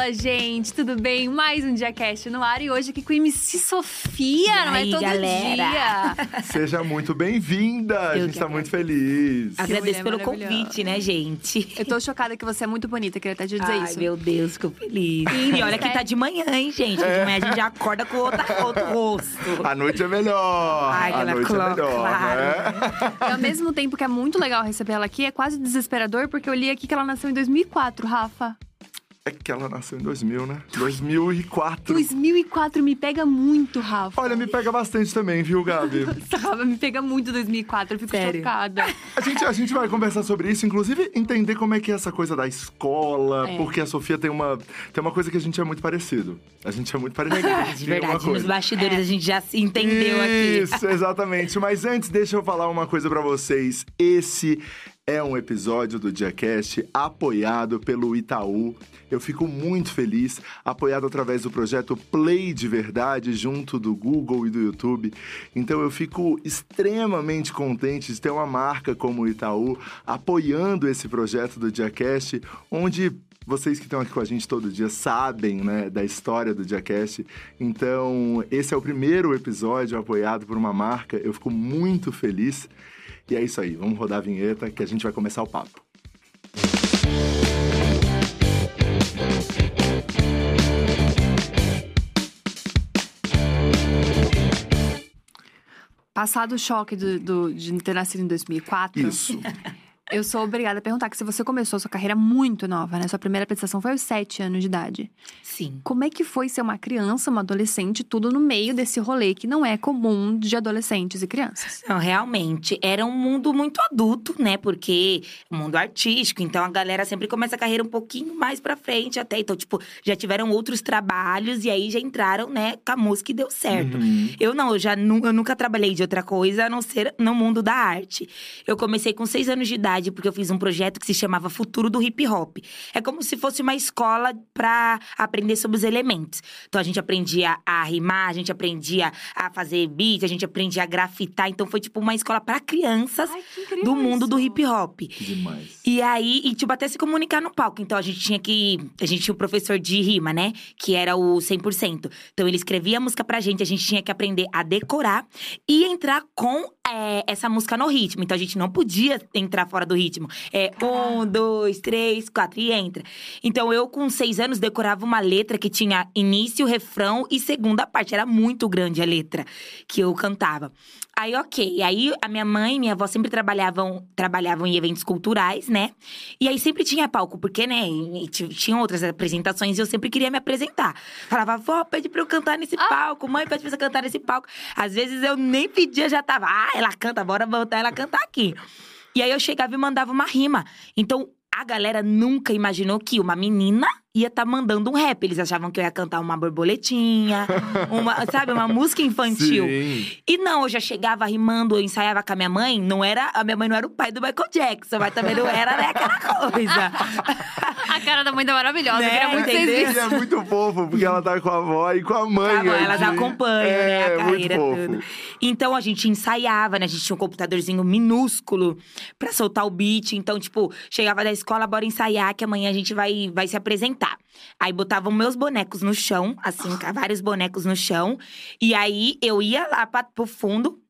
Fala, gente, tudo bem? Mais um DiaCast no ar e hoje aqui com a MC Sofia, E não é todo galera? dia. Seja muito bem-vinda! A gente que tá muito feliz. Agradeço pelo convite, né, gente? Eu tô chocada que você é muito bonita, queria até te dizer Ai, isso. meu Deus, fico feliz. E olha que tá de manhã, hein, gente? De manhã a gente já acorda com outra, outro rosto. A noite é melhor! Ai, a noite cló, é melhor, claro. né? E ao mesmo tempo que é muito legal receber ela aqui, é quase desesperador, porque eu li aqui que ela nasceu em 2004, Rafa. É que ela nasceu em 2000, né? 2004. 2004 me pega muito, Rafa. Olha, me pega bastante também, viu, Gabi? Rafa, me pega muito 2004, eu fico Sério? chocada. A gente, a gente vai conversar sobre isso, inclusive entender como é que é essa coisa da escola, É. porque a Sofia tem uma, tem uma coisa que a gente é muito parecido. A gente é muito parecido. Verdade, Nos bastidores a gente já se entendeu aqui. Isso, exatamente. Mas antes, deixa eu falar uma coisa pra vocês. Esse é um episódio do DiaCast apoiado pelo Itaú. Eu fico muito feliz, apoiado através do projeto Play de Verdade, junto do Google e do YouTube. Então eu fico extremamente contente de ter uma marca como o Itaú apoiando esse projeto do DiaCast, onde vocês que estão aqui com a gente todo dia sabem, né, da história do Diacast. Então, esse é o primeiro episódio apoiado por uma marca. Eu fico muito feliz. E é isso aí, vamos rodar a vinheta que a gente vai começar o papo. Passado o choque do, do- de ter nascido em 2004, Isso. eu sou obrigada a perguntar que se você começou a sua carreira muito nova, né? Sua primeira apresentação foi aos 7 anos de idade. Sim. Como é que foi ser uma criança, uma adolescente, tudo no meio desse rolê que não é comum de adolescentes e crianças? Não, realmente, era um mundo muito adulto, né? Porque um mundo artístico, então a galera sempre começa a carreira um pouquinho mais pra frente até. Então, tipo, já tiveram outros trabalhos e aí já entraram, né, com a música e deu certo. Uhum. Eu não, eu já nu- eu nunca trabalhei de outra coisa a não ser no mundo da arte. Eu comecei com seis anos de idade porque eu fiz um projeto que se chamava Futuro do Hip Hop. É como se fosse uma escola pra aprender sobre os elementos. Então a gente aprendia a rimar, a gente aprendia a fazer beat, a gente aprendia a grafitar. Então foi tipo uma escola pra crianças Ai, do mundo do hip hop. Demais. E aí, e tipo, até se comunicar no palco. Então, a gente tinha que… A gente tinha o professor de rima, né? Que era o 100%. Então, ele escrevia a música pra gente. A gente tinha que aprender a decorar e entrar com é, essa música no ritmo. Então, a gente não podia entrar fora do ritmo. É um, dois, três, quatro, e entra. Então, eu com seis anos decorava uma letra que tinha início, refrão e segunda parte. Era muito grande a letra que eu cantava. Aí, ok. Aí, a minha mãe e minha avó sempre trabalhavam, trabalhavam em eventos culturais, né? E aí, sempre tinha palco, porque, né? t- Tinham outras apresentações e eu sempre queria me apresentar. Falava, vó, pede pra eu cantar nesse palco. Mãe, pede pra você cantar nesse palco. Às vezes, eu nem pedia, já tava. Ah, ela canta, bora botar ela cantar aqui. E aí, eu chegava e mandava uma rima. Então, a galera nunca imaginou que uma menina ia estar mandando um rap. Eles achavam que eu ia cantar uma borboletinha, uma, sabe, uma música infantil. Sim. E não, eu já chegava rimando, eu ensaiava com a minha mãe. Não era, a minha mãe não era o pai do Michael Jackson, mas também não era né, aquela coisa. A cara da mãe tá maravilhosa, Né, eu queria muito vocês é muito fofo, porque ela tá com a avó e com a mãe. Tá bom, elas acompanham, né, a É, carreira tudo. Então a gente ensaiava, né? A gente tinha um computadorzinho minúsculo pra soltar o beat. Então, tipo, chegava da escola, bora ensaiar, que amanhã a gente vai, vai se apresentar. Aí botavam meus bonecos no chão, assim, vários bonecos no chão. E aí eu ia lá pra, pro fundo.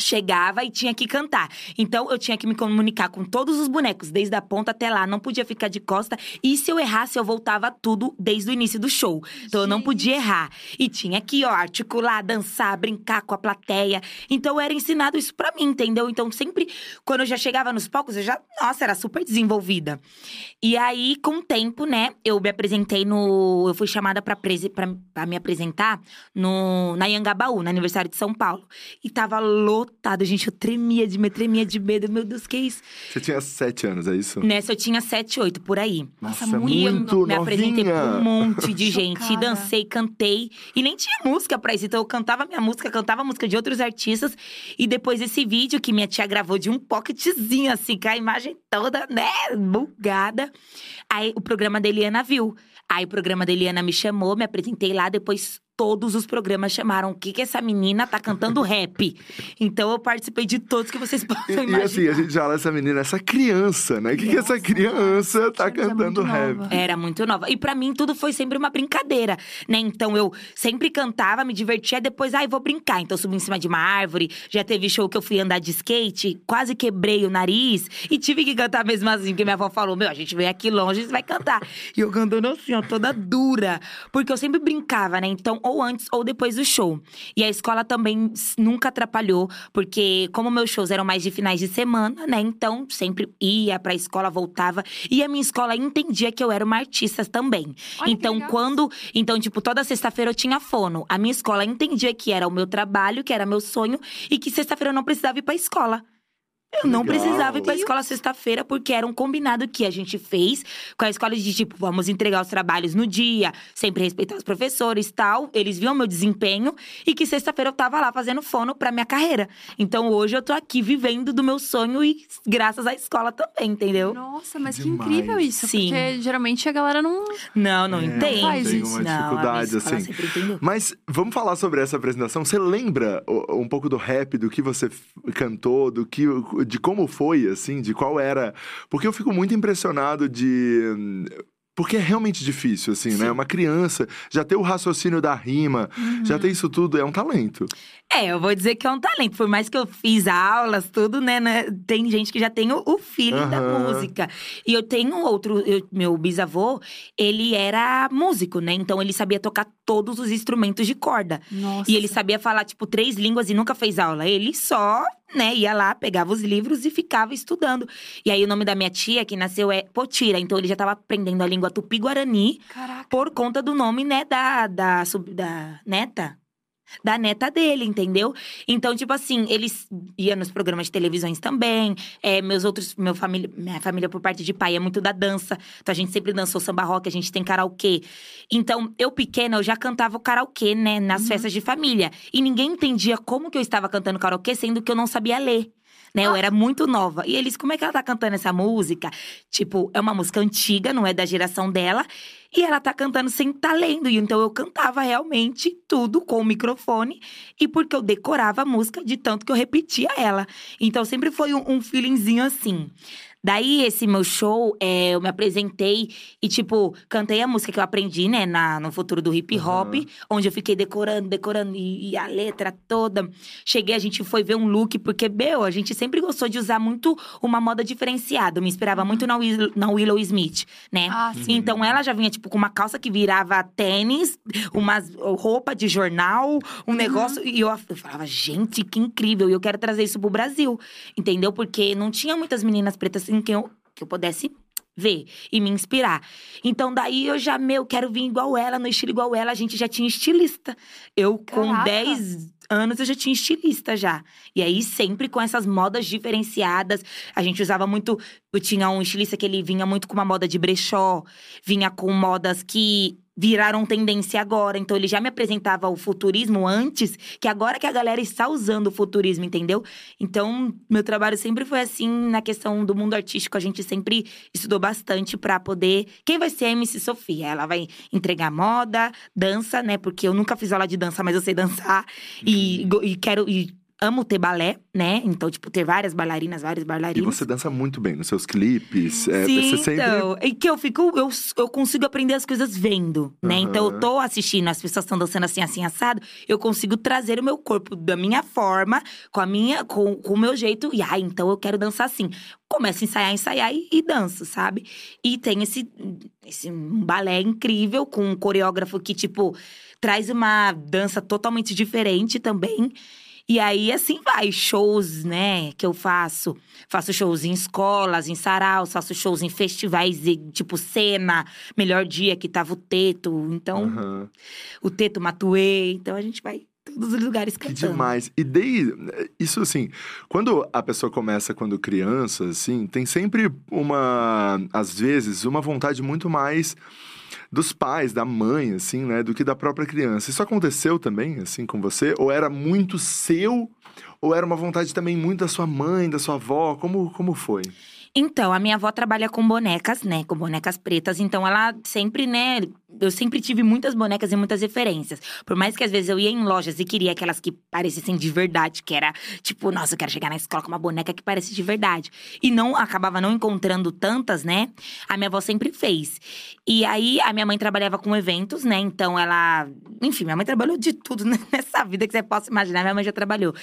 Chegava e tinha que cantar. Então eu tinha que me comunicar com todos os bonecos, desde a ponta até lá. Não podia ficar de costa. E se eu errasse, eu voltava tudo desde o início do show. Então eu não podia errar. E tinha que, ó, articular, dançar, brincar com a plateia. Então era ensinado isso pra mim, entendeu? Então sempre, quando eu já chegava nos palcos, eu já, nossa, era super desenvolvida. E aí, com o tempo, né, eu me apresentei no. Eu fui chamada pra, prese- pra, pra me apresentar no, na Yangabaú, no aniversário de São Paulo. E tava lotado, gente. Eu tremia de medo, tremia de medo. Meu Deus, que isso? Você tinha sete anos, é isso? Nessa eu tinha 7, 8, por aí. Nossa, muito E eu muito me apresentei novinha. pra um monte de gente. E dancei, cantei. E nem tinha música pra isso. Então eu cantava minha música, cantava a música de outros artistas. E depois desse vídeo que minha tia gravou de um pocketzinho, assim, com a imagem toda, né, bugada. Aí o programa da Eliana viu. Aí o programa da Eliana me chamou, me apresentei lá. Depois todos os programas chamaram o que que essa menina tá cantando rap. Então eu participei de todos que vocês possam E, imaginar. e assim, a gente fala essa menina, essa criança, né? O que, que essa criança tá é cantando muito rap? nova. Era muito nova. E pra mim tudo foi sempre uma brincadeira, né? Então eu sempre cantava, me divertia, depois, ai, vou brincar. Então eu subi em cima de uma árvore, já teve show que eu fui andar de skate, quase quebrei o nariz e tive que cantar mesmo assim, porque minha avó falou: Meu, a gente veio aqui longe, você vai cantar. E eu cantando assim, ó, toda dura. Porque eu sempre brincava, né? Então, ou antes ou depois do show. E a escola também nunca atrapalhou, porque como meus shows eram mais de finais de semana, né? Então, sempre ia pra escola, voltava. E a minha escola entendia que eu era uma artista também. Olha então, quando. Então, tipo, toda sexta-feira eu tinha fono. A minha escola entendia que era o meu trabalho, que era meu sonho, e que sexta-feira eu não precisava ir pra escola. Eu não Legal. precisava ir pra escola sexta-feira, porque era um combinado que a gente fez com a escola de tipo, vamos entregar os trabalhos no dia, sempre respeitar os professores e tal. Eles viam meu desempenho e que sexta-feira eu tava lá fazendo fono pra minha carreira. Então hoje eu tô aqui vivendo do meu sonho e graças à escola também, entendeu? Nossa, mas que incrível isso. Sim. Porque geralmente a galera não. Não, não É, entende. faz tem isso. uma Não, a minha dificuldade, escola assim. Mas vamos falar sobre essa apresentação. Você lembra um pouco do rap, do que você cantou, do que, de como foi, assim, de qual era? Porque eu fico muito impressionado de. Porque é realmente difícil, assim, né? Sim. Uma criança já ter o raciocínio da rima, já ter isso tudo, é um talento. É, eu vou dizer que é um talento. Por mais que eu fiz aulas, tudo, né? né, Tem gente que já tem o, o feeling da Aham. música. E eu tenho outro, eu- meu bisavô, ele era músico, né? Então ele sabia tocar todos os instrumentos de corda. Nossa. E ele sabia falar, tipo, três línguas e nunca fez aula. Ele só, né, ia lá, pegava os livros e ficava estudando. E aí o nome da minha tia, que nasceu, é Potira. Então ele já tava aprendendo a língua tupi-guarani Caraca. por conta do nome, né, da, da, sub- da neta. Da neta dele, entendeu? Então, tipo assim, eles iam nos programas de televisões também. É, meus outros, meu família, minha família por parte de pai é muito da dança. Então a gente sempre dançou samba rock, a gente tem karaokê. Então, eu pequena, eu já cantava o karaokê, né, nas festas de família. E ninguém entendia como que eu estava cantando karaokê, sendo que eu não sabia ler. Né, eu era muito nova. E eles, como é que ela tá cantando essa música? Tipo, é uma música antiga, não é da geração dela. E ela tá cantando sem tá lendo. E então eu cantava realmente tudo com o microfone. E porque eu decorava a música de tanto que eu repetia ela. Então sempre foi um, um feelingzinho assim. Daí, esse meu show, é, eu me apresentei e, tipo, cantei a música que eu aprendi, né, na, no futuro do hip hop, Aham. onde eu fiquei decorando, decorando, e, e a letra toda. Cheguei, a gente foi ver um look, porque, meu, a gente sempre gostou de usar muito uma moda diferenciada. Eu me inspirava muito na, Will, na Willow Smith, né? Ah, sim. Então ela já vinha, tipo, com uma calça que virava tênis, uma roupa de jornal, um negócio. E eu, eu falava, gente, que incrível. E eu quero trazer isso pro Brasil. Entendeu? Porque não tinha muitas meninas pretas em quem eu, que eu pudesse ver e me inspirar. Então, daí eu já, meu, quero vir igual ela, no estilo igual ela. A gente já tinha estilista. Eu, com Caraca. 10 anos, eu já tinha estilista já. E aí, sempre com essas modas diferenciadas. A gente usava muito. Eu tinha um estilista que ele vinha muito com uma moda de brechó, vinha com modas que viraram tendência agora. Então ele já me apresentava o futurismo antes, que agora que a galera está usando o futurismo, entendeu? Então, meu trabalho sempre foi assim na questão do mundo artístico, a gente sempre estudou bastante pra poder, quem vai ser a MC Sofia? Ela vai entregar moda, dança, né? Porque eu nunca fiz aula de dança, mas eu sei dançar e, go- e quero e amo ter balé, né? Então, tipo, ter várias bailarinas, vários E bailarinos. você dança muito bem nos seus clipes. é, Sim, você sempre. então. E que eu fico, eu, eu consigo aprender as coisas vendo, né? Aham. Então eu tô assistindo, as pessoas estão dançando assim, assim, assado. Eu consigo trazer o meu corpo da minha forma, com a minha, com, com o meu jeito. E, ah, então eu quero dançar assim. Começo a ensaiar, ensaiar e, e danço, sabe? E tem esse, esse balé incrível com um coreógrafo que, tipo, traz uma dança totalmente diferente também. E aí, assim vai, shows, né, que eu faço. Faço shows em escolas, em saraus, faço shows em festivais, e, tipo Cena, Melhor Dia, que tava o Teto. Então, Aham. o Teto Matuê. Então, a gente vai em todos os lugares Que cantando. demais. E daí, isso assim, quando a pessoa começa quando criança, assim, tem sempre uma, às vezes, uma vontade muito mais dos pais, da mãe, assim, né, do que da própria criança. Isso aconteceu também, assim, com você? Ou era muito seu? Ou era uma vontade também muito da sua mãe, da sua avó? Como, como foi? Então, a minha avó trabalha com bonecas, né? Com bonecas pretas. Então, ela sempre, né, eu sempre tive muitas bonecas e muitas referências. Por mais que às vezes eu ia em lojas e queria aquelas que parecessem de verdade, que era tipo, nossa, eu quero chegar na escola com uma boneca que parece de verdade. E não acabava não encontrando tantas, né? A minha avó sempre fez. E aí a minha mãe trabalhava com eventos, né? Então ela, enfim, minha mãe trabalhou de tudo nessa vida que você possa imaginar, minha mãe já trabalhou.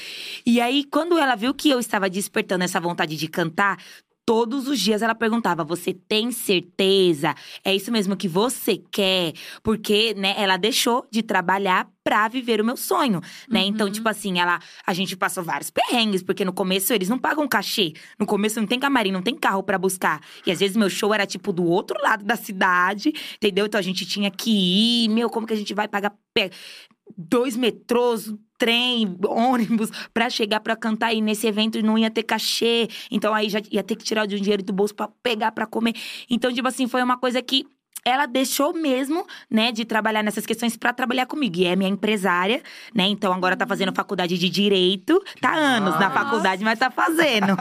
E aí quando ela viu que eu estava despertando essa vontade de cantar, todos os dias ela perguntava: "Você tem certeza? É isso mesmo que você quer?" Porque, né, ela deixou de trabalhar pra viver o meu sonho, né? Uhum. Então, tipo assim, ela a gente passou vários perrengues, porque no começo eles não pagam cachê. No começo não tem camarim, não tem carro para buscar. E às vezes meu show era tipo do outro lado da cidade, entendeu? Então a gente tinha que ir, meu, como que a gente vai pagar dois metrôs, trem, ônibus para chegar para cantar e nesse evento não ia ter cachê. Então aí já ia ter que tirar o dinheiro do bolso para pegar para comer. Então, tipo assim, foi uma coisa que ela deixou mesmo, né, de trabalhar nessas questões para trabalhar comigo. E é minha empresária, né? Então agora tá fazendo faculdade de direito. Tá anos na faculdade, mas tá fazendo.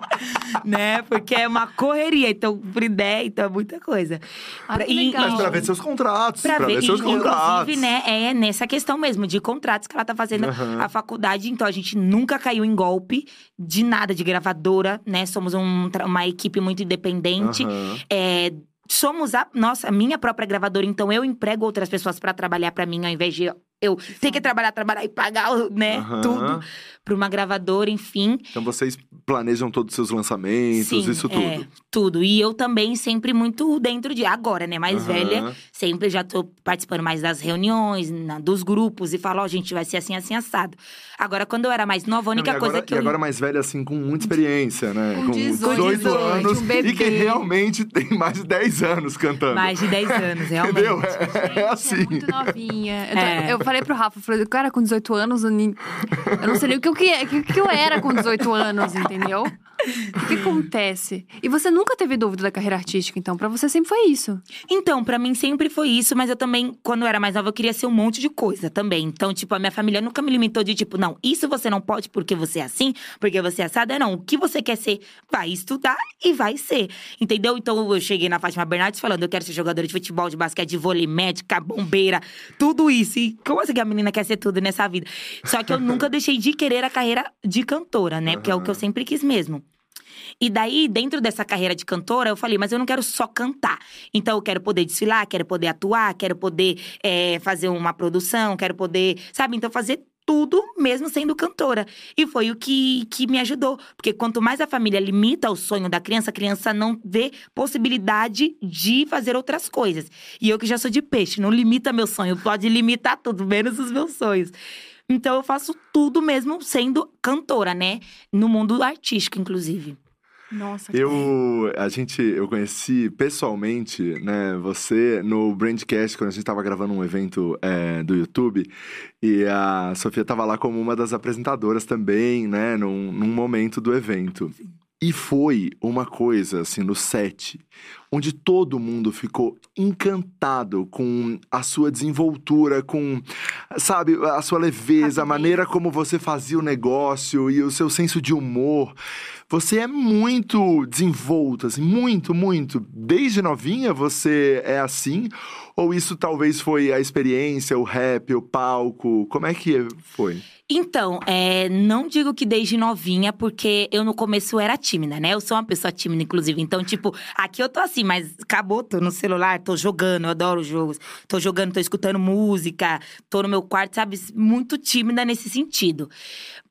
né? Porque é uma correria. Então, por ideia, então é muita coisa. Ah, e, mas pra ver seus contratos. Pra, pra ver, ver seus contratos. Inclusive, né, é nessa questão mesmo, de contratos que ela tá fazendo uhum. a faculdade. Então, a gente nunca caiu em golpe de nada, de gravadora, né? Somos um, uma equipe muito independente. Uhum. É, somos a nossa, a minha própria gravadora, então eu emprego outras pessoas para trabalhar para mim ao invés de eu ter que trabalhar, trabalhar e pagar, né, uhum. tudo para uma gravadora, enfim. Então vocês planejam todos os seus lançamentos, Sim, isso tudo. É, tudo. E eu também sempre muito dentro de agora, né, mais uhum. velha, sempre já tô participando mais das reuniões, na, dos grupos e falo, ó, oh, gente, vai ser assim, assim assado. Agora quando eu era mais nova, a única Não, agora, coisa que e eu agora mais velha assim com muita experiência, né? Com 18, 18 anos um e que realmente tem mais de 10 anos cantando. Mais de 10 anos, realmente. Entendeu? É, é, é assim. É muito novinha. Eu, é. eu falei pro Rafa, falei, cara, com 18 anos, eu, nem, eu não sei nem o que, o que, que, que eu era com 18 anos, entendeu? O que acontece? E você nunca teve dúvida da carreira artística, então? Para você sempre foi isso? Então, para mim sempre foi isso, mas eu também, quando eu era mais nova, eu queria ser um monte de coisa também. Então, tipo, a minha família nunca me limitou de tipo, não, isso você não pode porque você é assim, porque você é assada. Não, o que você quer ser, vai estudar e vai ser. Entendeu? Então, eu cheguei na Fátima Bernardes falando, eu quero ser jogadora de futebol, de basquete, de vôlei, médica, bombeira, tudo isso. E como assim que a menina quer ser tudo nessa vida? Só que eu nunca deixei de querer a carreira de cantora, né? Porque é o que eu sempre quis mesmo. E daí, dentro dessa carreira de cantora, eu falei, mas eu não quero só cantar. Então, eu quero poder desfilar, quero poder atuar, quero poder é, fazer uma produção, quero poder, sabe? Então, fazer tudo mesmo sendo cantora. E foi o que, que me ajudou. Porque quanto mais a família limita o sonho da criança, a criança não vê possibilidade de fazer outras coisas. E eu que já sou de peixe, não limita meu sonho, pode limitar tudo, menos os meus sonhos. Então eu faço tudo mesmo sendo cantora, né? No mundo artístico, inclusive. Nossa, eu a gente eu conheci pessoalmente, né, você no Brandcast quando a gente estava gravando um evento é, do YouTube e a Sofia estava lá como uma das apresentadoras também, né, num, num momento do evento. Sim. E foi uma coisa, assim, no set, onde todo mundo ficou encantado com a sua desenvoltura, com, sabe, a sua leveza, a maneira como você fazia o negócio e o seu senso de humor. Você é muito desenvolta, assim, muito, muito. Desde novinha você é assim? Ou isso talvez foi a experiência, o rap, o palco? Como é que foi? Então, é, não digo que desde novinha, porque eu no começo era tímida, né? Eu sou uma pessoa tímida, inclusive. Então, tipo, aqui eu tô assim, mas acabou, tô no celular, tô jogando, eu adoro jogos. Tô jogando, tô escutando música, tô no meu quarto, sabe? Muito tímida nesse sentido.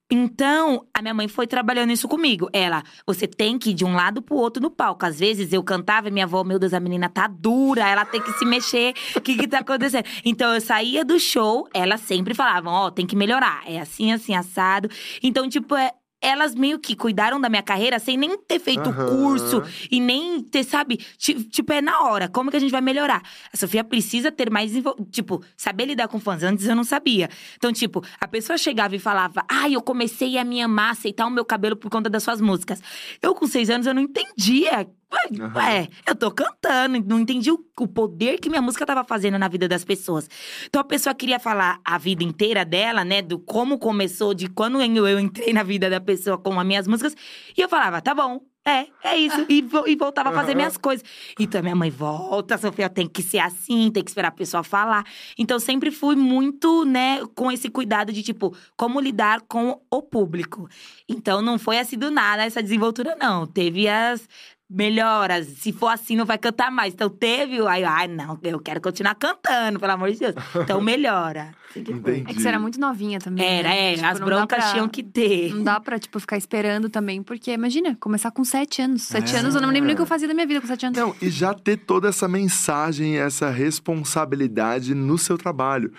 Então, a minha mãe foi trabalhando isso comigo. Ela, você tem que ir de um lado pro outro no palco. Às vezes eu cantava e minha avó, meu Deus, a menina tá dura, ela tem que se mexer. O que que tá acontecendo? Então eu saía do show, elas sempre falavam: Ó, oh, tem que melhorar. É assim, assim, assado. Então, tipo, é, elas meio que cuidaram da minha carreira sem nem ter feito uhum. curso e nem ter, sabe? Tipo, é na hora. Como que a gente vai melhorar? A Sofia precisa ter mais, tipo, saber lidar com fãs. Antes eu não sabia. Então, tipo, a pessoa chegava e falava: Ai, ah, eu comecei a me amar, aceitar o meu cabelo por conta das suas músicas. Eu, com seis anos, eu não entendia Ué, uhum. ué, eu tô cantando, não entendi o, o, poder que minha música tava fazendo na vida das pessoas. Então a pessoa queria falar a vida inteira dela, né? Do como começou, de quando eu entrei na vida da pessoa com as minhas músicas. E eu falava, tá bom, É, é isso. E, e voltava a fazer minhas coisas. Então, minha mãe, volta, Sofia, tem que ser assim, tem que esperar a pessoa falar. Então, sempre fui muito, né, com esse cuidado de, tipo, como lidar com o público. Então, não foi assim do nada essa desenvoltura, não. Teve as melhoras. Se for assim, não vai cantar mais. Então, teve. Aí, ai, não, eu quero continuar cantando, pelo amor de Deus. Então, melhora. Entendi. É que você era muito novinha também. Era, né? é, Tipo, as broncas pra- tinham que ter. Não dá pra, tipo, ficar esperando também, porque imagina, começar com sete anos. Sete É. anos, eu não me lembro nem o que eu fazia da minha vida com sete anos. Não, e já ter toda essa mensagem, essa responsabilidade no seu trabalho.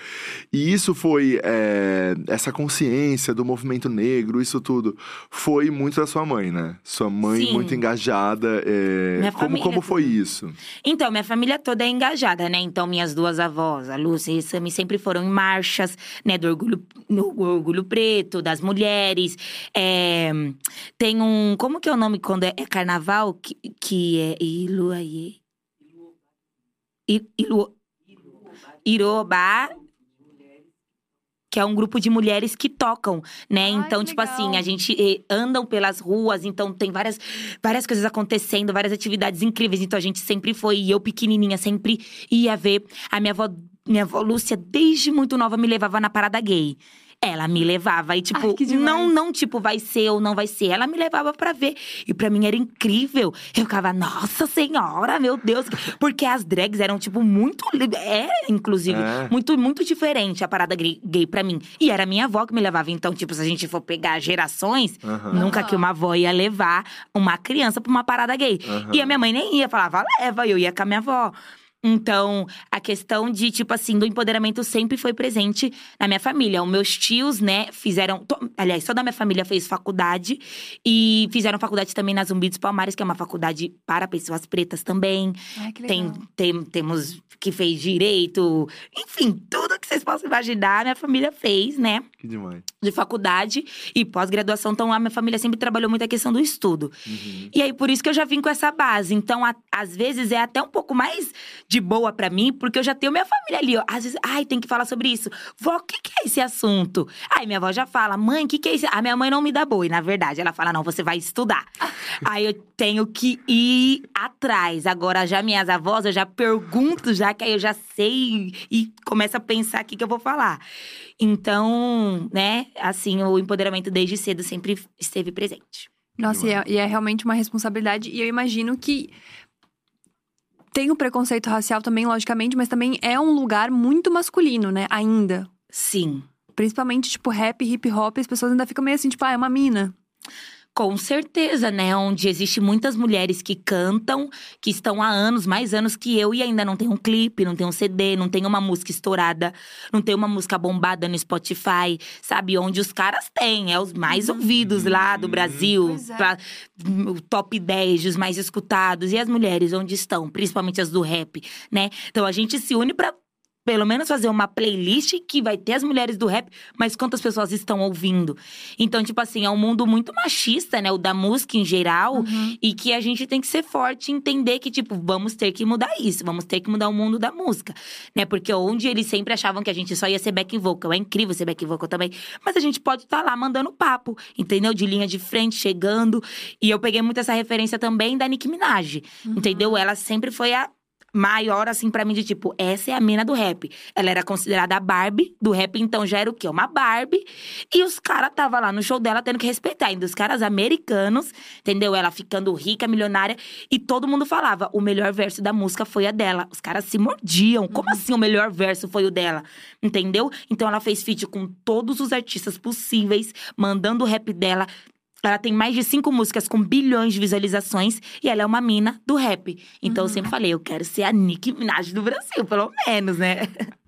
E isso foi, é, essa consciência do movimento negro, isso tudo, foi muito da sua mãe, né? Sua mãe Sim. muito engajada. É, como, família como foi isso? Então, minha família toda é engajada, né? Então, minhas duas avós, a Lúcia e a Sami, sempre foram em marchas, né? Do orgulho, no orgulho preto, das mulheres. É, tem um. Como que é o nome quando é, é carnaval? Que, que é Iluaie. Ilu, Irobá. Que é um grupo de mulheres que tocam, né? Ai, então, tipo assim, legal. a gente eh, andam pelas ruas, então tem várias, várias coisas acontecendo, várias atividades incríveis. Então a gente sempre foi, e eu pequenininha, sempre ia ver. A minha avó, minha avó Lúcia, desde muito nova, me levava na parada gay. Ela me levava e, tipo, Ai, não, não, tipo, vai ser ou não vai ser. Ela me levava pra ver. E pra mim era incrível. Eu ficava, nossa senhora, meu Deus. Porque as drags eram, tipo, muito. É, inclusive, É. muito, muito diferente a parada gay, gay pra mim. E era minha avó que me levava. Então, tipo, se a gente for pegar gerações, Aham. nunca que uma avó ia levar uma criança pra uma parada gay. Aham. E a minha mãe nem ia, falava, leva, eu ia com a minha avó. Então, a questão de, tipo assim, do empoderamento sempre foi presente na minha família. Os meus tios, né, fizeram. to- aliás, toda a minha família fez faculdade e fizeram faculdade também na Zumbi dos Palmares, que é uma faculdade para pessoas pretas também. Ai, que Tem, legal. tem, temos que fez direito, enfim, tudo vocês possam imaginar, minha família fez, né? Que demais. De faculdade e pós-graduação. Então, a minha família sempre trabalhou muito a questão do estudo. Uhum. E aí, por isso que eu já vim com essa base. Então, a- às vezes, é até um pouco mais de boa pra mim, porque eu já tenho minha família ali, ó. Às vezes, ai, tem que falar sobre isso. Vó, o que, que é esse assunto? Aí, minha avó já fala, mãe, o que, que é isso? A minha mãe não me dá boi, na verdade. Ela fala, não, você vai estudar. aí, eu tenho que ir atrás. Agora, já minhas avós, eu já pergunto, já que aí eu já sei e começo a pensar o que, que eu vou falar. Então, né, assim, o empoderamento desde cedo sempre esteve presente. Nossa, e é, e é realmente uma responsabilidade. E eu imagino que tem o preconceito racial também, logicamente, mas também é um lugar muito masculino, né? Ainda. Sim. Principalmente, tipo, rap, hip hop, as pessoas ainda ficam meio assim, tipo, ah, é uma mina. Com certeza, né? Onde existe muitas mulheres que cantam, que estão há anos, mais anos que eu, e ainda não tem um clipe, não tem um CD, não tem uma música estourada, não tem uma música bombada no Spotify, sabe? Onde os caras têm, é os mais ouvidos lá do Brasil, é. pra- o top 10 dos mais escutados. E as mulheres, onde estão? Principalmente as do rap, né? Então a gente se une pra. Pelo menos fazer uma playlist que vai ter as mulheres do rap, mas quantas pessoas estão ouvindo? Então, tipo assim, é um mundo muito machista, né? O da música em geral. Uhum. E que a gente tem que ser forte e entender que, tipo, vamos ter que mudar isso. Vamos ter que mudar o mundo da música. Né? Porque onde eles sempre achavam que a gente só ia ser back vocal. É incrível ser back vocal também. Mas a gente pode estar lá mandando papo, entendeu? De linha de frente, chegando. E eu peguei muito essa referência também da Nicki Minaj. Entendeu? Ela sempre foi a maior, assim, pra mim, de tipo, essa é a mina do rap. Ela era considerada a Barbie do rap, então já era o quê? Uma Barbie. E os caras tava lá no show dela tendo que respeitar. Ainda os caras americanos, entendeu? Ela ficando rica, milionária. E todo mundo falava, o melhor verso da música foi a dela. Os caras se mordiam. Como assim o melhor verso foi o dela? Entendeu? Então ela fez feat com todos os artistas possíveis, mandando o rap dela. Ela tem mais de cinco músicas com bilhões de visualizações e ela é uma mina do rap. Então eu sempre falei, eu quero ser a Nicki Minaj do Brasil, pelo menos, né?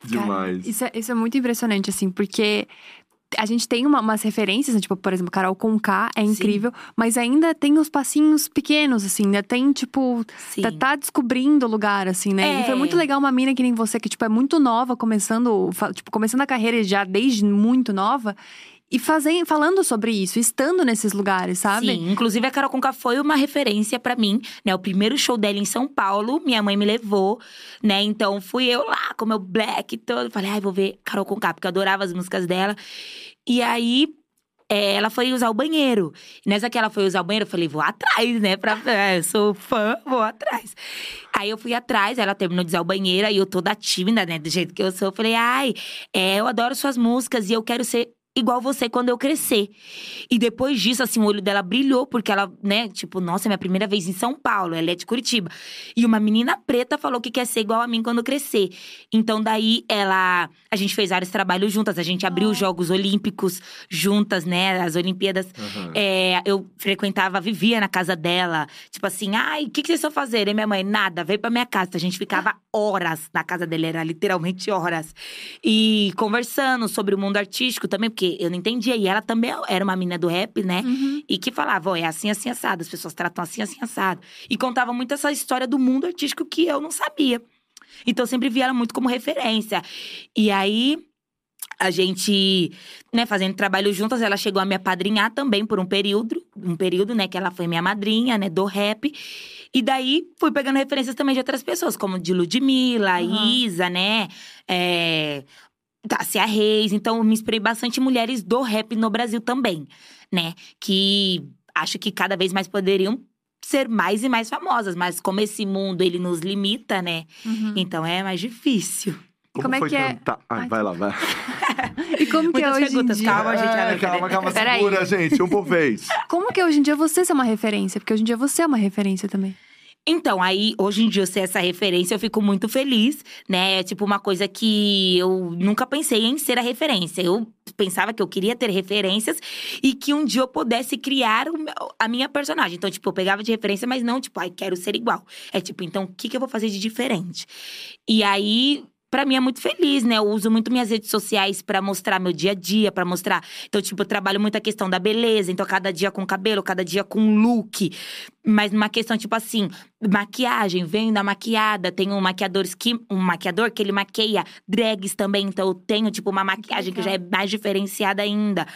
Cara, Demais. isso, é, isso é muito impressionante, assim, porque a gente tem uma- umas referências, né? tipo, por exemplo, Carol Conká é incrível, mas ainda tem os passinhos pequenos, assim, né? Tem, tipo, Sim. tá, tá descobrindo o lugar, assim, né? E foi É. muito legal uma mina que nem você, que, tipo, é muito nova, começando, tipo, começando a carreira já desde muito nova. E fazem, falando sobre isso, estando nesses lugares, sabe? Sim, inclusive a Carol Conká foi uma referência pra mim, né? O primeiro show dela em São Paulo, minha mãe me levou, né? Então fui eu lá com meu black todo. Falei, ai, vou ver Carol Conká, porque eu adorava as músicas dela. E aí. é, ela foi usar o banheiro. Nessa que ela foi usar o banheiro, eu falei, vou atrás, né? Pra, é, sou fã, vou atrás. Aí eu fui atrás, ela terminou de usar o banheiro, aí eu toda tímida, né? Do jeito que eu sou. Eu falei, ai, é, eu adoro suas músicas e eu quero ser igual você quando eu crescer. E depois disso, assim, o olho dela brilhou, porque ela, né, tipo, nossa, é minha primeira vez em São Paulo, ela é de Curitiba. E uma menina preta falou que quer ser igual a mim quando crescer. Então, daí, ela. A gente fez vários trabalhos juntas, a gente abriu os Jogos Olímpicos juntas, né, as Olimpíadas. Aham. É, eu frequentava, vivia na casa dela. Tipo assim, ai, o que, que vocês estão fazendo? E minha mãe, nada, veio pra minha casa. A gente ficava horas na casa dela, era literalmente horas. E conversando sobre o mundo artístico também, porque eu não entendia. E ela também era uma menina do rap, né? Uhum. E que falava, ó, é assim, assim, assado. As pessoas tratam assim, assim, assado. E contava muito essa história do mundo artístico que eu não sabia. Então, eu sempre via ela muito como referência. E aí, a gente, né, fazendo trabalho juntas, ela chegou a me apadrinhar também por um período, um período, né, que ela foi minha madrinha, né, do rap. E daí fui pegando referências também de outras pessoas, como de Ludmilla, Uhum. Isa, né, é, Tássia Reis. Então, eu me inspirei bastante em mulheres do rap no Brasil também, né, que acho que cada vez mais poderiam ser mais e mais famosas, mas como esse mundo ele nos limita, né, Uhum. então é mais difícil. Como, como é que é? cantar? Ai, Ai, vai lá, vai. E como que é hoje em perguntas, dia? calma, gente. É, calma, calma, segura, gente. Um por vez. Como que hoje em dia você é uma referência? Porque hoje em dia você é uma referência também. Então, aí, hoje em dia, eu ser essa referência, eu fico muito feliz, né? É tipo uma coisa que eu nunca pensei em ser a referência. Eu pensava que eu queria ter referências e que um dia eu pudesse criar a minha personagem. Então, tipo, eu pegava de referência, mas não, tipo, ai, quero ser igual. É tipo, então, o que, que eu vou fazer de diferente? E aí. Pra mim é muito feliz, né? Eu uso muito minhas redes sociais pra mostrar meu dia a dia, pra mostrar. Então, tipo, eu trabalho muito a questão da beleza. Então, cada dia com cabelo, cada dia com look. Mas numa questão, tipo assim, maquiagem, venho da maquiada. Tenho maquiadores que. Um maquiador que ele maqueia drags também. Então eu tenho, tipo, uma maquiagem que já é mais diferenciada ainda.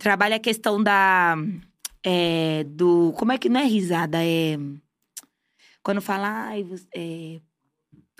Trabalho a questão da. é, do. Como é que não é risada? É. Quando fala. Ai, você- é,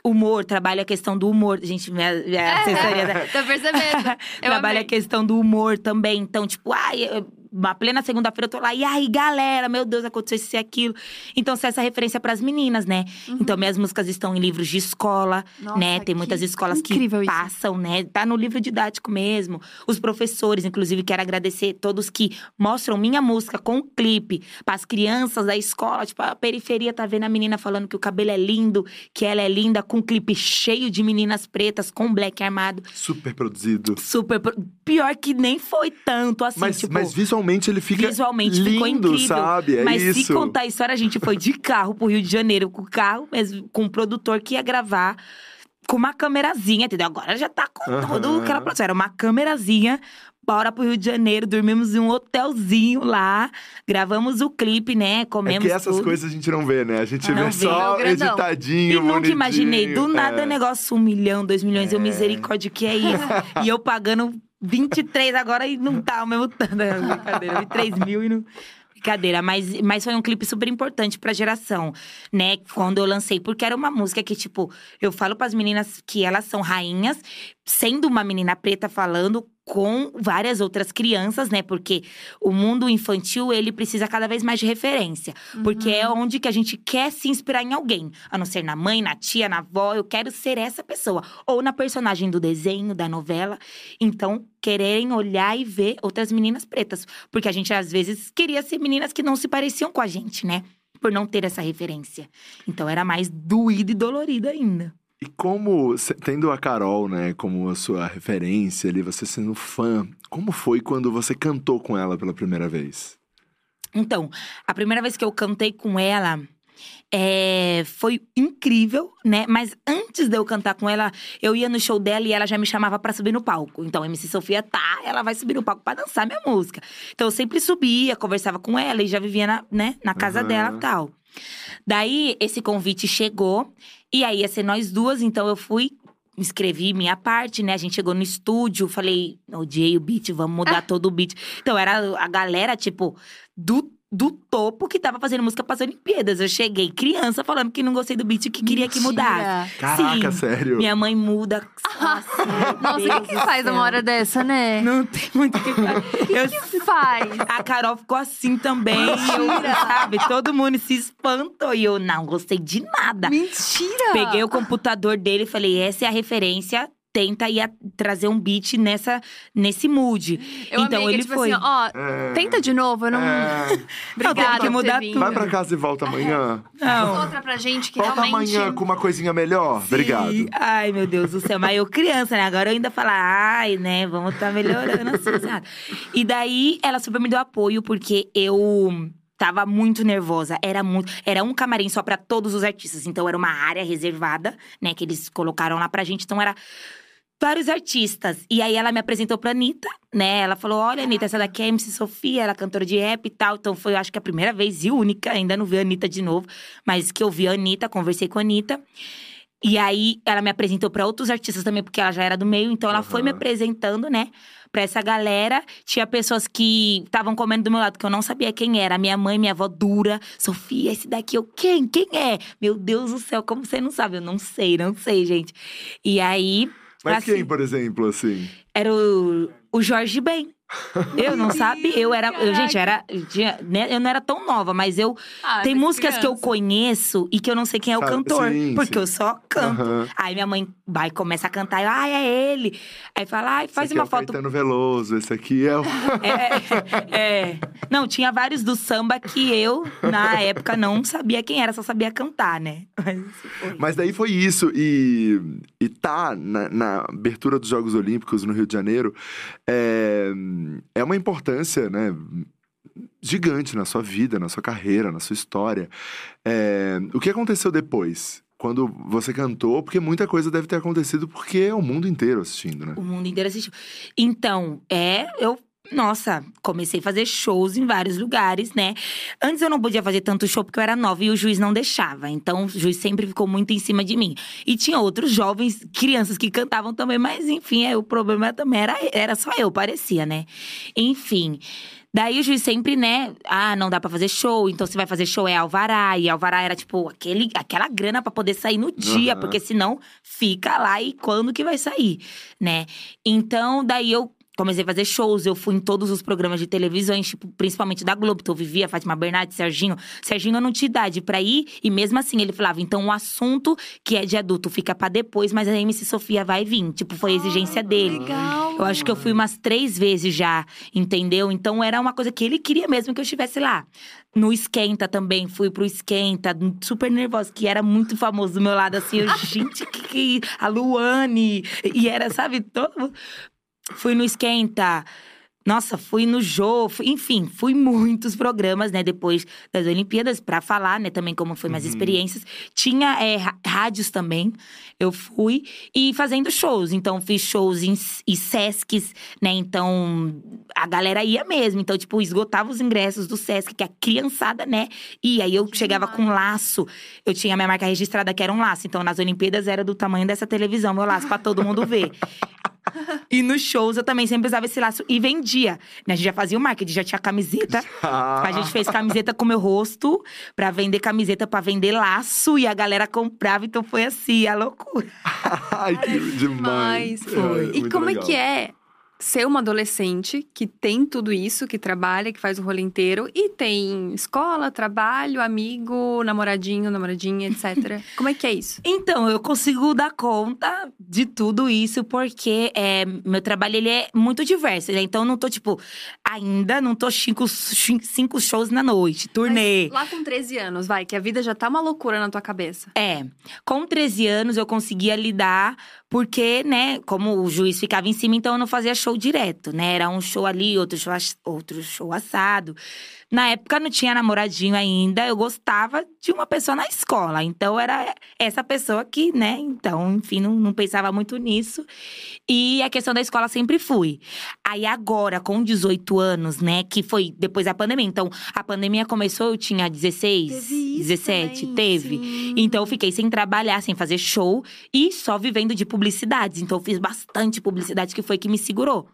humor, trabalho a questão do humor. Gente, minha, minha assessoria. da- Tô percebendo. Trabalha a questão do humor também. Então, tipo, ai, eu- uma plena segunda-feira eu tô lá, e aí, galera, meu Deus, aconteceu isso e aquilo. Então, ser essa referência pras meninas, né? Então, minhas músicas estão em livros de escola, Nossa, né? Tem muitas escolas que incrível isso. passam, né? Tá no livro didático mesmo. Os professores, inclusive, quero agradecer todos que mostram minha música com um clipe pras crianças da escola. Tipo, a periferia tá vendo a menina falando que o cabelo é lindo, que ela é linda, com um clipe cheio de meninas pretas, com black armado. Super produzido. Super. pro- Pior que nem foi tanto assim, Mas, tipo. mas visualmente ele fica Visualmente lindo, ficou incrível. sabe? É Mas isso. se contar a história, a gente foi de carro pro Rio de Janeiro, com o carro mesmo, com um produtor que ia gravar com uma câmerazinha, entendeu? Agora já tá com Aham. todo aquela produção. Era uma câmerazinha. Bora pro Rio de Janeiro, dormimos em um hotelzinho lá, gravamos o clipe, né? É Comemos que essas tudo. coisas a gente não vê, né? A gente Não vê vê. só É o editadinho, E nunca bonitinho. imaginei, do nada, é. o negócio um milhão, dois milhões. Eu, É. misericórdia, o que é isso? e eu pagando 23 agora e não tá o mesmo tanto. Não, Brincadeira, 23 mil e não. Brincadeira, mas, mas foi um clipe super importante pra geração, né? Quando eu lancei, porque era uma música que, tipo, eu falo pras meninas que elas são rainhas, sendo uma menina preta falando com várias outras crianças, né? Porque o mundo infantil, ele precisa cada vez mais de referência. Porque é onde que a gente quer se inspirar em alguém. A não ser na mãe, na tia, na avó. Eu quero ser essa pessoa. Ou na personagem do desenho, da novela. Então, quererem olhar e ver outras meninas pretas. Porque a gente, às vezes, queria ser meninas que não se pareciam com a gente, né? Por não ter essa referência. Então, era mais doído e dolorido ainda. E como, tendo a Carol, né, como a sua referência ali, você sendo fã, como foi quando você cantou com ela pela primeira vez? Então, a primeira vez que eu cantei com ela, É, foi incrível, né? Mas antes de eu cantar com ela, eu ia no show dela e ela já me chamava pra subir no palco. Então, a MC Sofia tá, ela vai subir no palco pra dançar minha música. Então, eu sempre subia, conversava com ela e já vivia na, né, na casa Aham. dela e tal. Daí, esse convite chegou. E aí, ia ser nós duas. Então, eu fui, escrevi minha parte, né? A gente chegou no estúdio. Falei, odiei o beat, vamos mudar todo o beat. Então, era a galera, tipo, do do topo que tava fazendo música pras Olimpíadas. Eu cheguei criança falando que não gostei do beat e que queria que mudasse. Caraca, Sim. sério. Minha mãe muda. Nossa, Nossa, o que, que faz uma hora dessa, né? Não tem muito o que fazer. Eu Faz? a Carol ficou assim também. Eu, sabe? Todo mundo se espantou. E eu não gostei de nada. Mentira! Peguei o computador dele e falei: essa é a referência. Tenta ir a- trazer um beat nessa, nesse mood. Eu então amei que, ele tipo foi. assim, ó, É. tenta de novo, eu não. É. Obrigada que mudar tudo. Vai pra casa e volta amanhã. Não. Outra pra gente que Volta realmente. amanhã com uma coisinha melhor. Obrigado. Sim. Ai, meu Deus do céu. Mas eu criança, né? Agora eu ainda falo, ai, né? Vamos tá melhorando assim, sabe? E daí, ela super me deu apoio, porque eu tava muito nervosa. Era muito. Era um camarim só pra todos os artistas. Então, era uma área reservada, né? Que eles colocaram lá pra gente. Então, era vários artistas. E aí ela me apresentou pra Anitta, né? Ela falou: olha, Anitta, essa daqui é MC Sofia, ela é cantora de rap e tal. Então foi, eu acho que a primeira vez e única, ainda não vi a Anitta de novo, mas que eu vi a Anitta, conversei com a Anitta. E aí ela me apresentou pra outros artistas também, porque ela já era do meio, então ela foi me apresentando, né? Pra essa galera. Tinha pessoas que estavam comendo do meu lado, que eu não sabia quem era. Minha mãe, minha avó dura. Sofia, esse daqui, eu, quem? Quem é? Meu Deus do céu, como você não sabe? Eu não sei, não sei, gente. E aí. Mas assim, quem, por exemplo, assim? era o, o Jorge Ben. Eu não sabia, eu era. Eu, gente, eu era. tinha- né, eu não era tão nova, mas eu. Ah, tem mas músicas que eu criança. conheço e que eu não sei quem é o Sabe, cantor. sim, porque sim. eu só canto. Aham. Aí minha mãe vai, começa a cantar, eu, ai, é ele. Aí fala, ai, faz esse aqui uma é o foto. Caetano Veloso, esse aqui é o. É, é. Não, tinha vários do samba que eu, na época, não sabia quem era, só sabia cantar, né? Mas. Mas daí foi isso. E, e tá na, na abertura dos Jogos Olímpicos no Rio de Janeiro é, é uma importância, né? Gigante na sua vida, na sua carreira, na sua história. É, o que aconteceu depois? Quando você cantou, porque muita coisa deve ter acontecido, porque é o mundo inteiro assistindo, né? O mundo inteiro assistiu. Então, é, eu. Nossa, comecei a fazer shows em vários lugares, né? Antes eu não podia fazer tanto show porque eu era nova e o juiz não deixava. Então o juiz sempre ficou muito em cima de mim. E tinha outros jovens, crianças que cantavam também, mas enfim, é, o problema também era, era só eu, parecia, né? Enfim. Daí o juiz sempre, né? Ah, não dá pra fazer show, então se vai fazer show é alvará. E alvará era, tipo, aquele, aquela grana pra poder sair no dia, Aham. porque senão fica lá e quando que vai sair, né? Então, daí eu comecei a fazer shows, eu fui em todos os programas de televisão, tipo, principalmente da Globo. Então, eu vivia Fátima Bernardes, Serginho. Serginho, eu não tinha idade pra ir, e mesmo assim ele falava: então o assunto que é de adulto fica pra depois, mas a MC Sofia vai vir. Tipo, foi a exigência dele. Legal. Eu acho que eu fui umas três vezes já, entendeu? Então era uma coisa que ele queria mesmo que eu estivesse lá. No Esquenta também, fui pro Esquenta, super nervosa, que era muito famoso do meu lado, assim. Eu, gente, que, que. A Luane. E era, sabe, todo. Fui no Esquenta. Nossa, fui no Jô, fui- enfim, fui muitos programas, né, depois das Olimpíadas, pra falar, né, também como foi minhas experiências. Tinha é, rádios também, eu fui, e fazendo shows. Então, fiz shows em, em Sescs, né, então a galera ia mesmo. Então, tipo, esgotava os ingressos do Sesc, que a criançada, né, ia. Aí eu chegava com um laço, eu tinha minha marca registrada, que era um laço. Então, nas Olimpíadas era do tamanho dessa televisão, meu laço, pra todo mundo ver. E nos shows eu também sempre usava esse laço e vendia. Né? A gente já fazia o marketing, já tinha camiseta. A gente fez camiseta com meu rosto pra vender camiseta, pra vender laço. E a galera comprava, então foi assim, a loucura. Ai, que demais. Foi. É, e como é legal. que é ser uma adolescente que tem tudo isso, que trabalha, que faz o rolê inteiro e tem escola, trabalho, amigo, namoradinho, namoradinha, etc. como é que é isso? Então, eu consigo dar conta de tudo isso, porque é, meu trabalho ele é muito diverso. Né? Então, eu não tô, tipo, ainda não tô cinco, cinco shows na noite, turnê. Mas lá com 13 anos, vai, que a vida já tá uma loucura na tua cabeça. É, com 13 anos eu conseguia lidar Porque, né, como o juiz ficava em cima, então eu não fazia show direto, né? Era um show ali, outro show, outro show assado. Na época não tinha namoradinho ainda, eu gostava de uma pessoa na escola. Então era essa pessoa que, né? Então, enfim, não, não pensava muito nisso. E a questão da escola sempre fui. Aí agora, com 18 anos, né? Que foi depois da pandemia. Então, a pandemia começou, eu tinha 16, Teve isso 17, também, teve. sim. Então eu fiquei sem trabalhar, sem fazer show e só vivendo de publicidades. Então eu fiz bastante publicidade que foi que me segurou.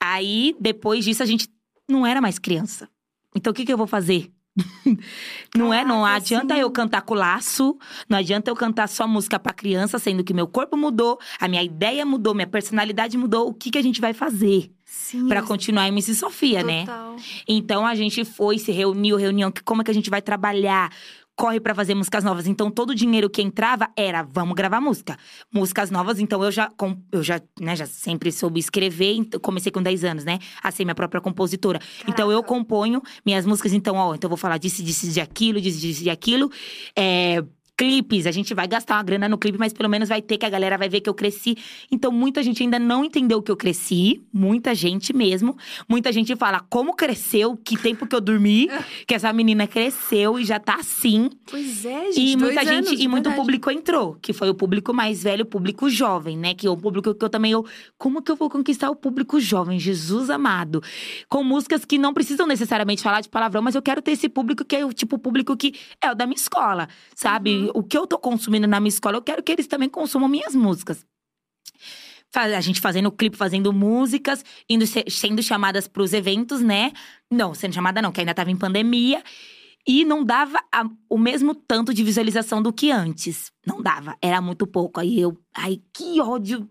Aí, depois disso, a gente não era mais criança. Então o que, que eu vou fazer? não é, não Caraca, adianta sim. eu cantar com laço, não adianta eu cantar só música pra criança, sendo que meu corpo mudou, a minha ideia mudou, minha personalidade mudou. O que, que a gente vai fazer Sim, pra continuar MC Sofia, né? total. Então a gente foi, se reuniu, reunião, que como é que a gente vai trabalhar? Corre pra fazer músicas novas. Então todo o dinheiro que entrava era, vamos gravar música. Músicas novas, então eu já, com- eu já, né, já sempre soube escrever, então, comecei com 10 anos, né? A ser minha própria compositora. Então eu Caraca. componho minhas músicas, então, ó, então eu vou falar disso, disso, de aquilo, disso, disso, de aquilo. É, clipes, a gente vai gastar uma grana no clipe, mas pelo menos vai ter que a galera vai ver que eu cresci. Então muita gente ainda não entendeu que eu cresci, muita gente mesmo. Muita gente fala como cresceu, que tempo que eu dormi, que essa menina cresceu e já tá assim. Pois é, gente. E muita gente, anos, e muito verdade. público entrou, que foi o público mais velho, o público jovem, né? Que é o público que eu também eu, como que eu vou conquistar o público jovem, Jesus amado? Com músicas que não precisam necessariamente falar de palavrão, mas eu quero ter esse público que é o tipo público que é o da minha escola, sabe? Uhum. O que eu tô consumindo na minha escola, eu quero que eles também consumam minhas músicas. A gente fazendo clipe, fazendo músicas, indo se- sendo chamadas pros eventos, né? Não, sendo chamada não, que ainda tava em pandemia. E não dava a- o mesmo tanto de visualização do que antes. Não dava, era muito pouco. Aí eu, ai, que ódio.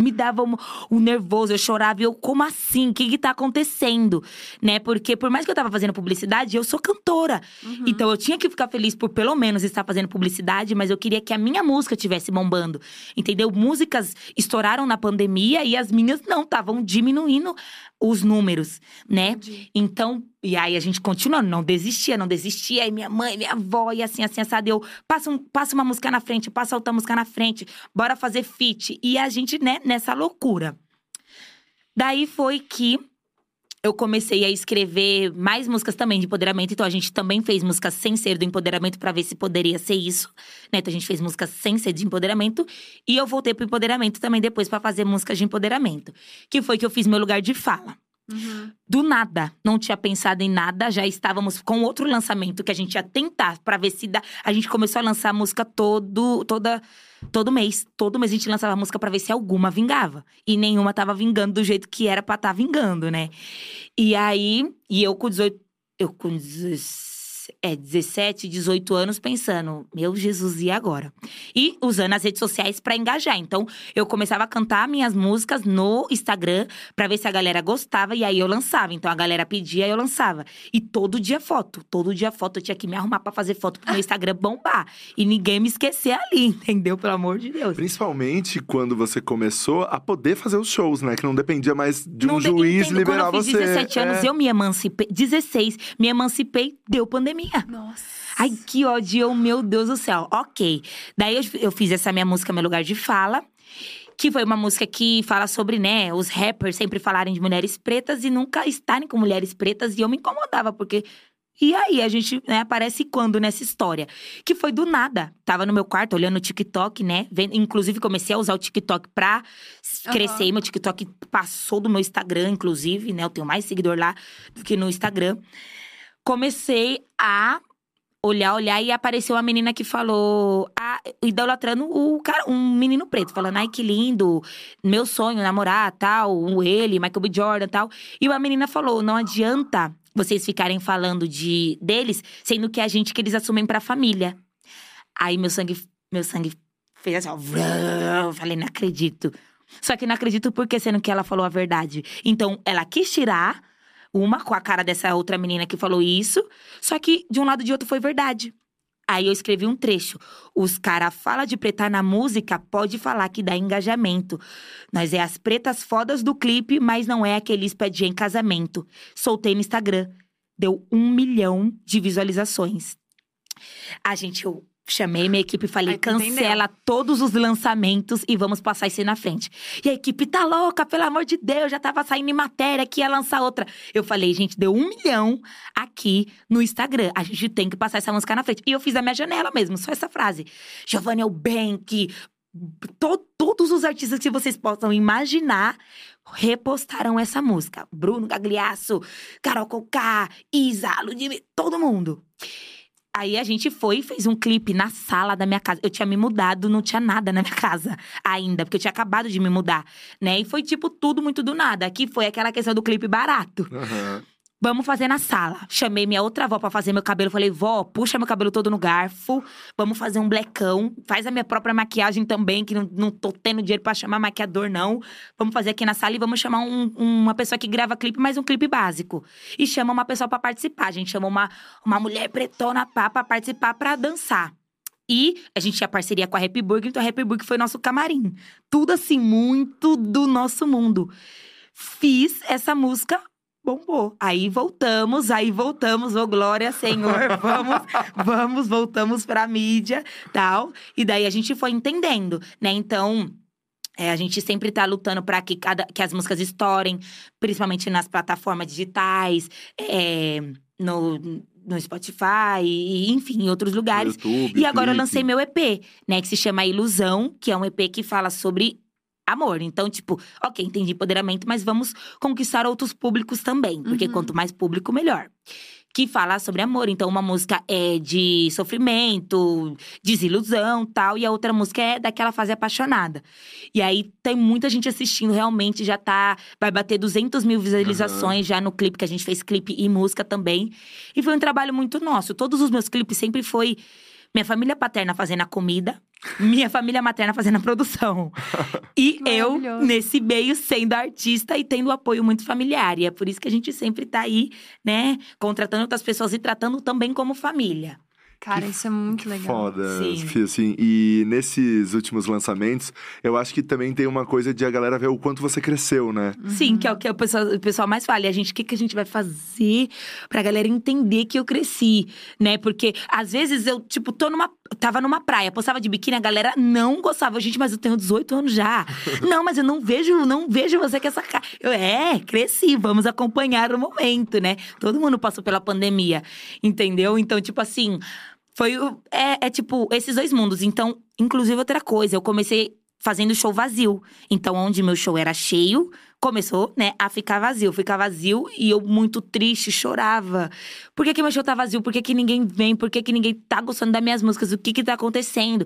Me dava um, um nervoso, eu chorava. E eu, como assim? O que que tá acontecendo? Né? Porque por mais que eu tava fazendo publicidade, eu sou cantora. Uhum. Então eu tinha que ficar feliz por pelo menos estar fazendo publicidade, mas eu queria que a minha música estivesse bombando. Entendeu? Músicas estouraram na pandemia e as minhas não, estavam diminuindo os números, né? Entendi. Então, e aí a gente continuando, não desistia, não desistia. Aí minha mãe, minha avó, e assim, assim, assado. Eu, passa, um, passa uma música na frente, passa outra música na frente, bora fazer feat. E a gente, né, nessa loucura. Daí foi que eu comecei a escrever mais músicas também de empoderamento. Então a gente também fez músicas sem ser do empoderamento pra ver se poderia ser isso. Né? Então a gente fez músicas sem ser de empoderamento. E eu voltei pro empoderamento também depois pra fazer músicas de empoderamento. Que foi que eu fiz meu lugar de fala. Uhum. Do nada, não tinha pensado em nada, já estávamos com outro lançamento que a gente ia tentar pra ver se dá. A gente começou a lançar música todo, toda, todo mês. Todo mês a gente lançava música pra ver se alguma vingava. E nenhuma tava vingando do jeito que era pra estar vingando, né? E aí, e eu com 18, eu com 16, é, 17, 18 anos pensando, meu Jesus, e agora? E usando as redes sociais pra engajar. Então, eu começava a cantar minhas músicas no Instagram pra ver se a galera gostava e aí eu lançava. Então a galera pedia e eu lançava. E todo dia foto, todo dia foto eu tinha que me arrumar pra fazer foto pro meu Instagram bombar e ninguém me esquecer ali, entendeu? Pelo amor de Deus. Principalmente quando você começou a poder fazer os shows, né? Que não dependia mais de um Não juiz entendo, liberar Quando eu fiz você. 17 anos, É. eu me emancipei. 16, me emancipei, deu pandemia. Nossa. Ai, que ódio, eu, meu Deus do céu. Ok. Daí eu, eu fiz essa minha música, Meu Lugar de Fala. Que foi uma música que fala sobre, né, os rappers sempre falarem de mulheres pretas e nunca estarem com mulheres pretas. E eu me incomodava, porque. E aí, a gente né, aparece quando nessa história? Que foi do nada. Tava no meu quarto, olhando o TikTok, né? vendo- inclusive, comecei a usar o TikTok pra crescer. Meu TikTok passou do meu Instagram, inclusive, né? Eu tenho mais seguidor lá do que no Instagram. Comecei a olhar, olhar e apareceu uma menina que falou, ah, idolatrando o cara, um menino preto, falando, ai que lindo, meu sonho namorar, tal, ele, Michael B. Jordan, tal. E uma menina falou, não adianta vocês ficarem falando de deles, sendo que é a gente que eles assumem pra família. Aí meu sangue, meu sangue fez assim, ó, eu falei, não acredito. Só que não acredito porque sendo que ela falou a verdade. Então, ela quis tirar uma com a cara dessa outra menina que falou isso, só que de um lado e de outro foi verdade. Aí eu escrevi um trecho. Os cara fala de pretar na música, pode falar que dá engajamento. Nós é as pretas fodas do clipe, mas não é aqueles pede em casamento. Soltei no Instagram. Deu um milhão de visualizações. A gente, eu Chamei minha equipe e falei: Aí tu entendeu. cancela todos os lançamentos e vamos passar isso aí na frente. E a equipe tá louca, pelo amor de Deus, já tava saindo em matéria que ia lançar outra. Eu falei, gente, deu um milhão aqui no Instagram. A gente tem que passar essa música na frente. E eu fiz a minha janela mesmo, só essa frase. Giovanni Elbank, to- todos os artistas que vocês possam imaginar repostaram essa música. Bruno Gagliasso, Carol Conká, Isa, Ludmilla, todo mundo. Aí a gente foi e fez um clipe na sala da minha casa. Eu tinha me mudado, não tinha nada na minha casa ainda, porque eu tinha acabado de me mudar, né? E foi tipo tudo muito do nada. Aqui foi aquela questão do clipe barato. Aham. Vamos fazer na sala. Chamei minha outra avó pra fazer meu cabelo. Falei, vó, puxa meu cabelo todo no garfo. Vamos fazer um blecão. Faz a minha própria maquiagem também, que não, não tô tendo dinheiro pra chamar maquiador, não. Vamos fazer aqui na sala e vamos chamar um- uma pessoa que grava clipe, mas um clipe básico. E chama uma pessoa pra participar. A gente chamou uma, uma mulher pretona pá pra participar pra dançar. E a gente tinha parceria com a Happy Burger, então a Happy Burger foi nosso camarim. Tudo assim, muito do nosso mundo. Fiz essa música, bombou. Aí voltamos, aí voltamos, ô glória, Senhor, vamos, vamos, voltamos pra mídia, tal. E daí a gente foi entendendo, né? Então, é, a gente sempre tá lutando para que, cada, que as músicas estourem, principalmente nas plataformas digitais, é, no, no Spotify, e, enfim, em outros lugares. YouTube, E agora eu clipe. lancei meu EP, né? Que se chama Ilusão, que é um EP que fala sobre amor. Então, tipo, ok, entendi empoderamento, mas vamos conquistar outros públicos também. Porque Uhum. quanto mais público, melhor. Que fala sobre amor. Então, uma música é de sofrimento, desilusão tal. E a outra música é daquela fase apaixonada. E aí, tem muita gente assistindo, realmente já tá… Vai bater 200 mil visualizações já no clipe, que a gente fez clipe e música também. E foi um trabalho muito nosso. Todos os meus clipes sempre foi minha família paterna fazendo a comida, minha família materna fazendo a produção. E eu, nesse meio, sendo artista e tendo apoio muito familiar. E é por isso que a gente sempre tá aí, né, contratando outras pessoas e tratando também como família. Cara, isso é muito legal. Foda, Sim. Fih, assim. E nesses últimos lançamentos, eu acho que também tem uma coisa de a galera ver o quanto você cresceu, né? Sim, que é o que o pessoal, o pessoal mais fala. E a gente, o que, que a gente vai fazer pra galera entender que eu cresci, né? Porque às vezes eu, tipo, tô numa. Tava numa praia, postava de biquíni, a galera não gostava. Gente, mas eu tenho 18 anos já. não, mas eu não vejo, não vejo você com essa cara. Eu, é, cresci, vamos acompanhar o momento, né? Todo mundo passou pela pandemia, entendeu? Então, tipo assim. Foi o- é, é tipo esses dois mundos. Então, inclusive outra coisa, eu comecei fazendo show vazio. Então, onde meu show era cheio, começou, né, a ficar vazio. Ficar vazio e eu muito triste, chorava. Por que, que meu show tá vazio? Por que, que ninguém vem? Por que, que ninguém tá gostando das minhas músicas? O que que tá acontecendo?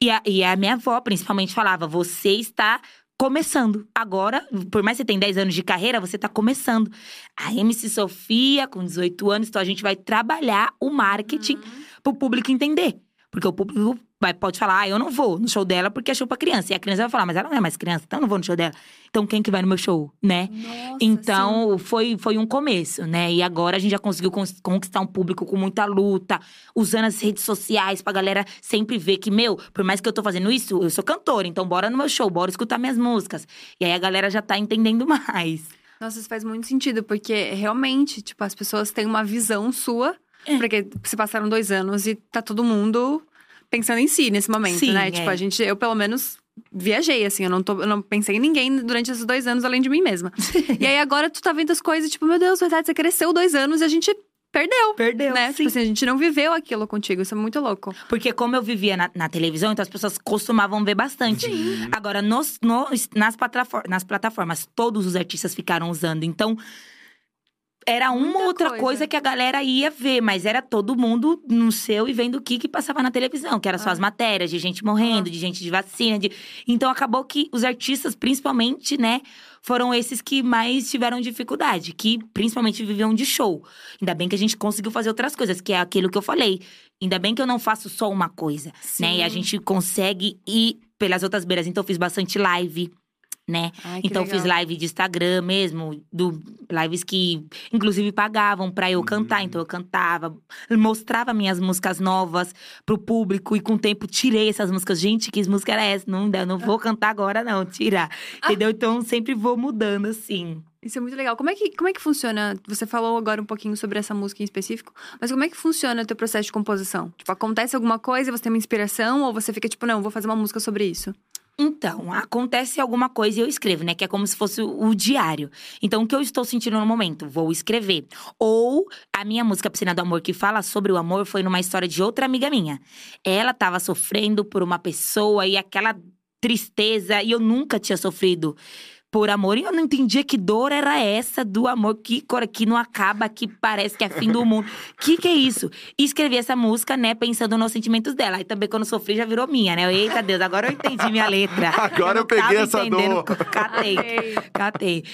E a, e a minha avó, principalmente, falava: você está começando. Agora, por mais que você tenha 10 anos de carreira, você tá começando. A MC Sofia, com 18 anos, então a gente vai trabalhar o marketing pro público entender. Porque o público vai, pode falar, ah, eu não vou no show dela porque é show pra criança. E a criança vai falar, mas ela não é mais criança, então eu não vou no show dela. Então quem que vai no meu show, né? Nossa, Então, foi, foi um começo, né? E agora a gente já conseguiu cons- conquistar um público com muita luta, usando as redes sociais pra galera sempre ver que, meu, por mais que eu tô fazendo isso, eu sou cantora, então bora no meu show, bora escutar minhas músicas. E aí a galera já tá entendendo mais. Nossa, isso faz muito sentido, porque realmente, tipo, as pessoas têm uma visão sua. É. Porque se passaram dois anos e tá todo mundo pensando em si nesse momento, Sim, né? é. Tipo, a gente, eu pelo menos viajei, assim, eu não, tô, eu não pensei em ninguém durante esses dois anos além de mim mesma. e aí agora tu tá vendo as coisas, tipo, meu Deus, verdade, você cresceu dois anos e a gente perdeu. Perdeu, né? Tipo assim, a gente não viveu aquilo contigo, isso é muito louco. Porque como eu vivia na, na televisão, então as pessoas costumavam ver bastante. Agora, nos, nos- nas, plataformas, nas plataformas, todos os artistas ficaram usando. Então, era uma Muita outra coisa. coisa. que a galera ia ver. Mas era todo mundo no seu e vendo o que, que passava na televisão. Que era só Ah. as matérias de gente morrendo, de gente de vacina. de- Então, acabou que os artistas, principalmente, né… Foram esses que mais tiveram dificuldade. Que principalmente viviam de show. Ainda bem que a gente conseguiu fazer outras coisas. Que é aquilo que eu falei. Ainda bem que eu não faço só uma coisa né? E a Sim. gente consegue ir pelas outras beiras. Então, eu fiz bastante live, né? Ai, então, eu fiz legal. live de Instagram mesmo, do lives que inclusive pagavam pra eu cantar. Uhum. Então, eu cantava, mostrava minhas músicas novas pro público e com o tempo tirei essas músicas. Gente, que música era essa? Não, eu não vou cantar agora, não, tirar. Entendeu? Então, sempre vou mudando assim. Isso é muito legal. Como é, que, como é que funciona? Você falou agora um pouquinho sobre essa música em específico, mas como é que funciona o teu processo de composição? Tipo, acontece alguma coisa você tem uma inspiração, ou você fica tipo, não, vou fazer uma música sobre isso? Então, acontece alguma coisa e eu escrevo, né? Que é como se fosse o diário. Então, o que eu estou sentindo no momento? Vou escrever. Ou a minha música Piscina do Amor, que fala sobre o amor, foi numa história de outra amiga minha. Ela estava sofrendo por uma pessoa e aquela tristeza, e eu nunca tinha sofrido por amor. E eu não entendia que dor era essa do amor que, que não acaba, que parece que é fim do mundo. que que é isso? E escrevi essa música, né, pensando nos sentimentos dela. E também quando sofri já virou minha, né? Eita Deus, agora eu entendi minha letra. Agora eu, eu peguei essa dor. Catei, catei.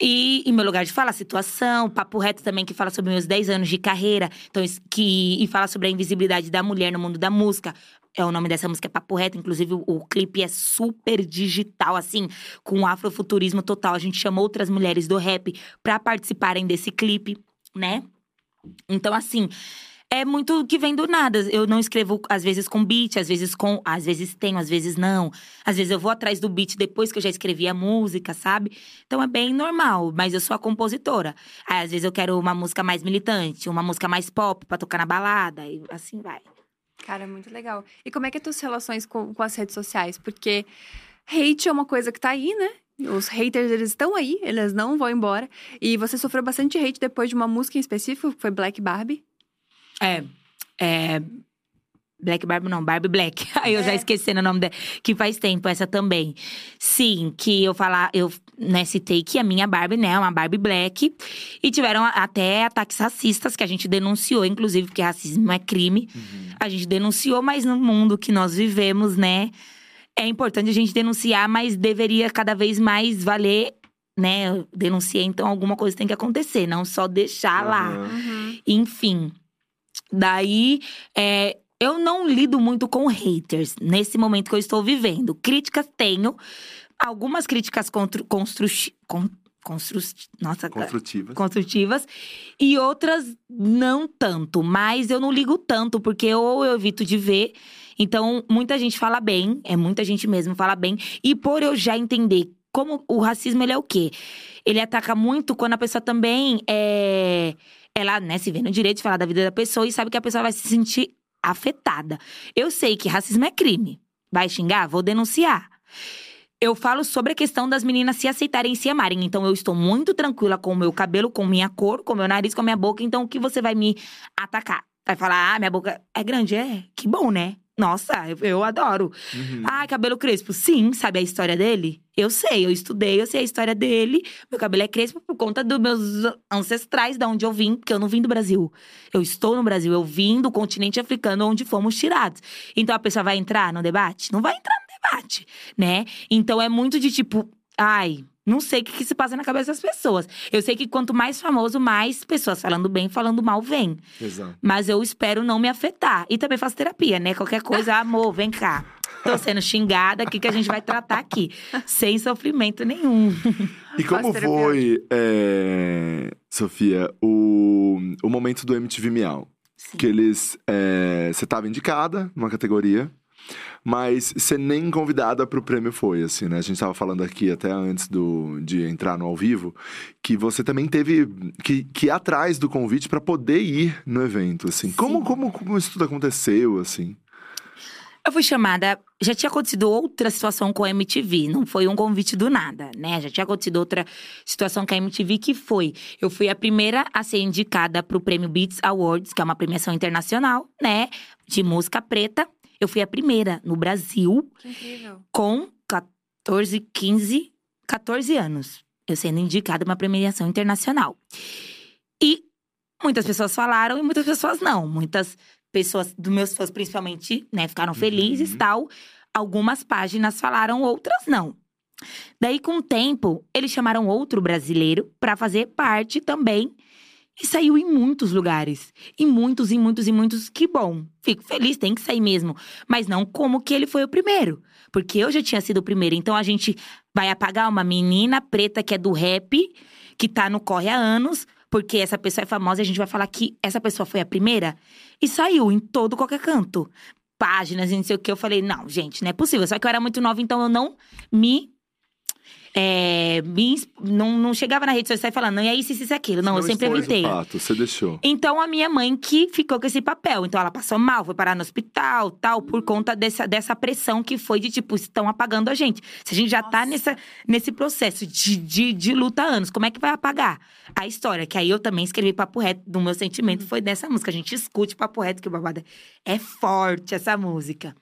E em meu lugar de fala, situação, papo reto também, que fala sobre meus 10 anos de carreira, então, que, e fala sobre a invisibilidade da mulher no mundo da música. É o nome dessa música é Papo Reto, inclusive o, o clipe é super digital, assim, com afrofuturismo total. A gente chamou outras mulheres do rap para participarem desse clipe, né? Então, assim, é muito que vem do nada. Eu não escrevo, às vezes, com beat, às vezes com. Às vezes tenho, às vezes não. Às vezes eu vou atrás do beat depois que eu já escrevi a música, sabe? Então é bem normal, mas eu sou a compositora. Aí, às vezes eu quero uma música mais militante, uma música mais pop pra tocar na balada, e assim vai. Cara, muito legal. E como é que é tuas relações com, com as redes sociais? Porque hate é uma coisa que tá aí, né? Os haters, eles estão aí, eles não vão embora. E você sofreu bastante hate depois de uma música em específico, que foi Black Barbie. É. É. Black Barbie não, Barbie Black. Aí eu é. já esqueci o nome dela. Que faz tempo, essa também. Sim, que eu falar, eu né, citei que a minha Barbie, né, é uma Barbie Black. E tiveram até ataques racistas que a gente denunciou, inclusive, porque racismo é crime. Uhum. A gente denunciou, mas no mundo que nós vivemos, né, é importante a gente denunciar, mas deveria cada vez mais valer né, eu denunciei, então alguma coisa tem que acontecer, não só deixar uhum. lá. Uhum. Enfim. Daí, é, eu não lido muito com haters nesse momento que eu estou vivendo. Críticas tenho, algumas críticas constru, constru, con, constru, nossa, construtivas. construtivas e outras não tanto. Mas eu não ligo tanto, porque ou eu evito de ver. Então, muita gente fala bem, é muita gente mesmo fala bem. E por eu já entender como o racismo ele é o quê? Ele ataca muito quando a pessoa também é. Ela, né, se vê no direito de falar da vida da pessoa e sabe que a pessoa vai se sentir afetada. Eu sei que racismo é crime. Vai xingar? Vou denunciar. Eu falo sobre a questão das meninas se aceitarem e se amarem. Então, eu estou muito tranquila com o meu cabelo, com minha cor, com meu nariz, com a minha boca. Então, o que você vai me atacar? Vai falar, ah, minha boca é grande? É, que bom, né? Nossa, eu, eu adoro. Uhum. Ah, cabelo crespo. Sim, sabe a história dele? Eu sei, eu estudei, eu sei a história dele. Meu cabelo é crespo por conta dos meus ancestrais, da onde eu vim, porque eu não vim do Brasil. Eu estou no Brasil, eu vim do continente africano, onde fomos tirados. Então a pessoa vai entrar no debate? Não vai entrar no debate, né? Então é muito de tipo, ai, não sei o que, que, se passa na cabeça das pessoas. Eu sei que quanto mais famoso, mais pessoas falando bem, falando mal vem. Exato. Mas eu espero não me afetar. E também faço terapia, né? Qualquer coisa, amor, vem cá. Tô sendo xingada, o que, que a gente vai tratar aqui? Sem sofrimento nenhum. E como foi, é, Sofia, o, o momento do MTV Miau? Sim. Que eles. É, você estava indicada numa categoria. Mas você nem convidada para o prêmio foi, assim, né? A gente estava falando aqui até antes do, de entrar no ao vivo, que você também teve que, que ir atrás do convite para poder ir no evento, assim. Como, como, como isso tudo aconteceu, assim? Eu fui chamada. Já tinha acontecido outra situação com a MTV, não foi um convite do nada, né? Já tinha acontecido outra situação com a MTV que foi. Eu fui a primeira a ser indicada para o Prêmio Beats Awards, que é uma premiação internacional, né? De música preta. Eu fui a primeira no Brasil. Que incrível. Com 14, 15, 14 anos. Eu sendo indicada uma premiação internacional. E muitas pessoas falaram e muitas pessoas não. Muitas pessoas, dos meus fãs principalmente, né, ficaram felizes e uhum. tal. Algumas páginas falaram, outras não. Daí, com o tempo, eles chamaram outro brasileiro para fazer parte também e saiu em muitos lugares. Em muitos, em muitos, em muitos. Que bom. Fico feliz, tem que sair mesmo. Mas não como que ele foi o primeiro. Porque eu já tinha sido o primeiro. Então a gente vai apagar uma menina preta que é do rap, que tá no corre há anos, porque essa pessoa é famosa e a gente vai falar que essa pessoa foi a primeira. E saiu em todo qualquer canto. Páginas e não sei o que. Eu falei, não, gente, não é possível. Só que eu era muito nova, então eu não me é, me não, não chegava na rede social falando, não, e aí, isso, isso, e aquilo. Não, eu sempre evitei. fato, você deixou. Então, a minha mãe que ficou com esse papel. Então, ela passou mal, foi parar no hospital, tal, por conta dessa, dessa pressão que foi de, tipo, estão apagando a gente. Se a gente já tá Nossa. nessa, nesse processo de, de, de luta há anos, como é que vai apagar a história? Que aí eu também escrevi Papo Reto, do meu sentimento foi dessa música. A gente escute Papo Reto, que o babado é forte essa música.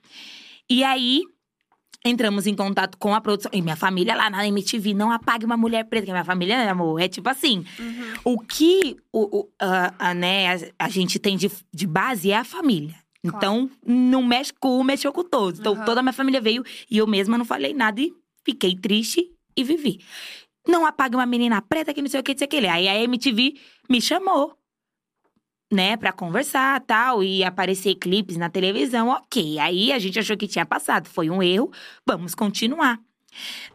E aí, entramos em contato com a produção. E minha família lá na MTV, não apague uma mulher preta, que minha família, amor, é tipo assim. O que o, o- a, a, né, a, a gente tem de, de base é a família. Então, não mexe com um, mexeu com todos. Então, Aham. toda a minha família veio e eu mesma não falei nada e fiquei triste e vivi. Não apague uma menina preta que não sei o que, não sei o que. Aí a MTV me chamou, né, pra conversar tal, e aparecer clipes na televisão, ok. Aí a gente achou que tinha passado, foi um erro, vamos continuar.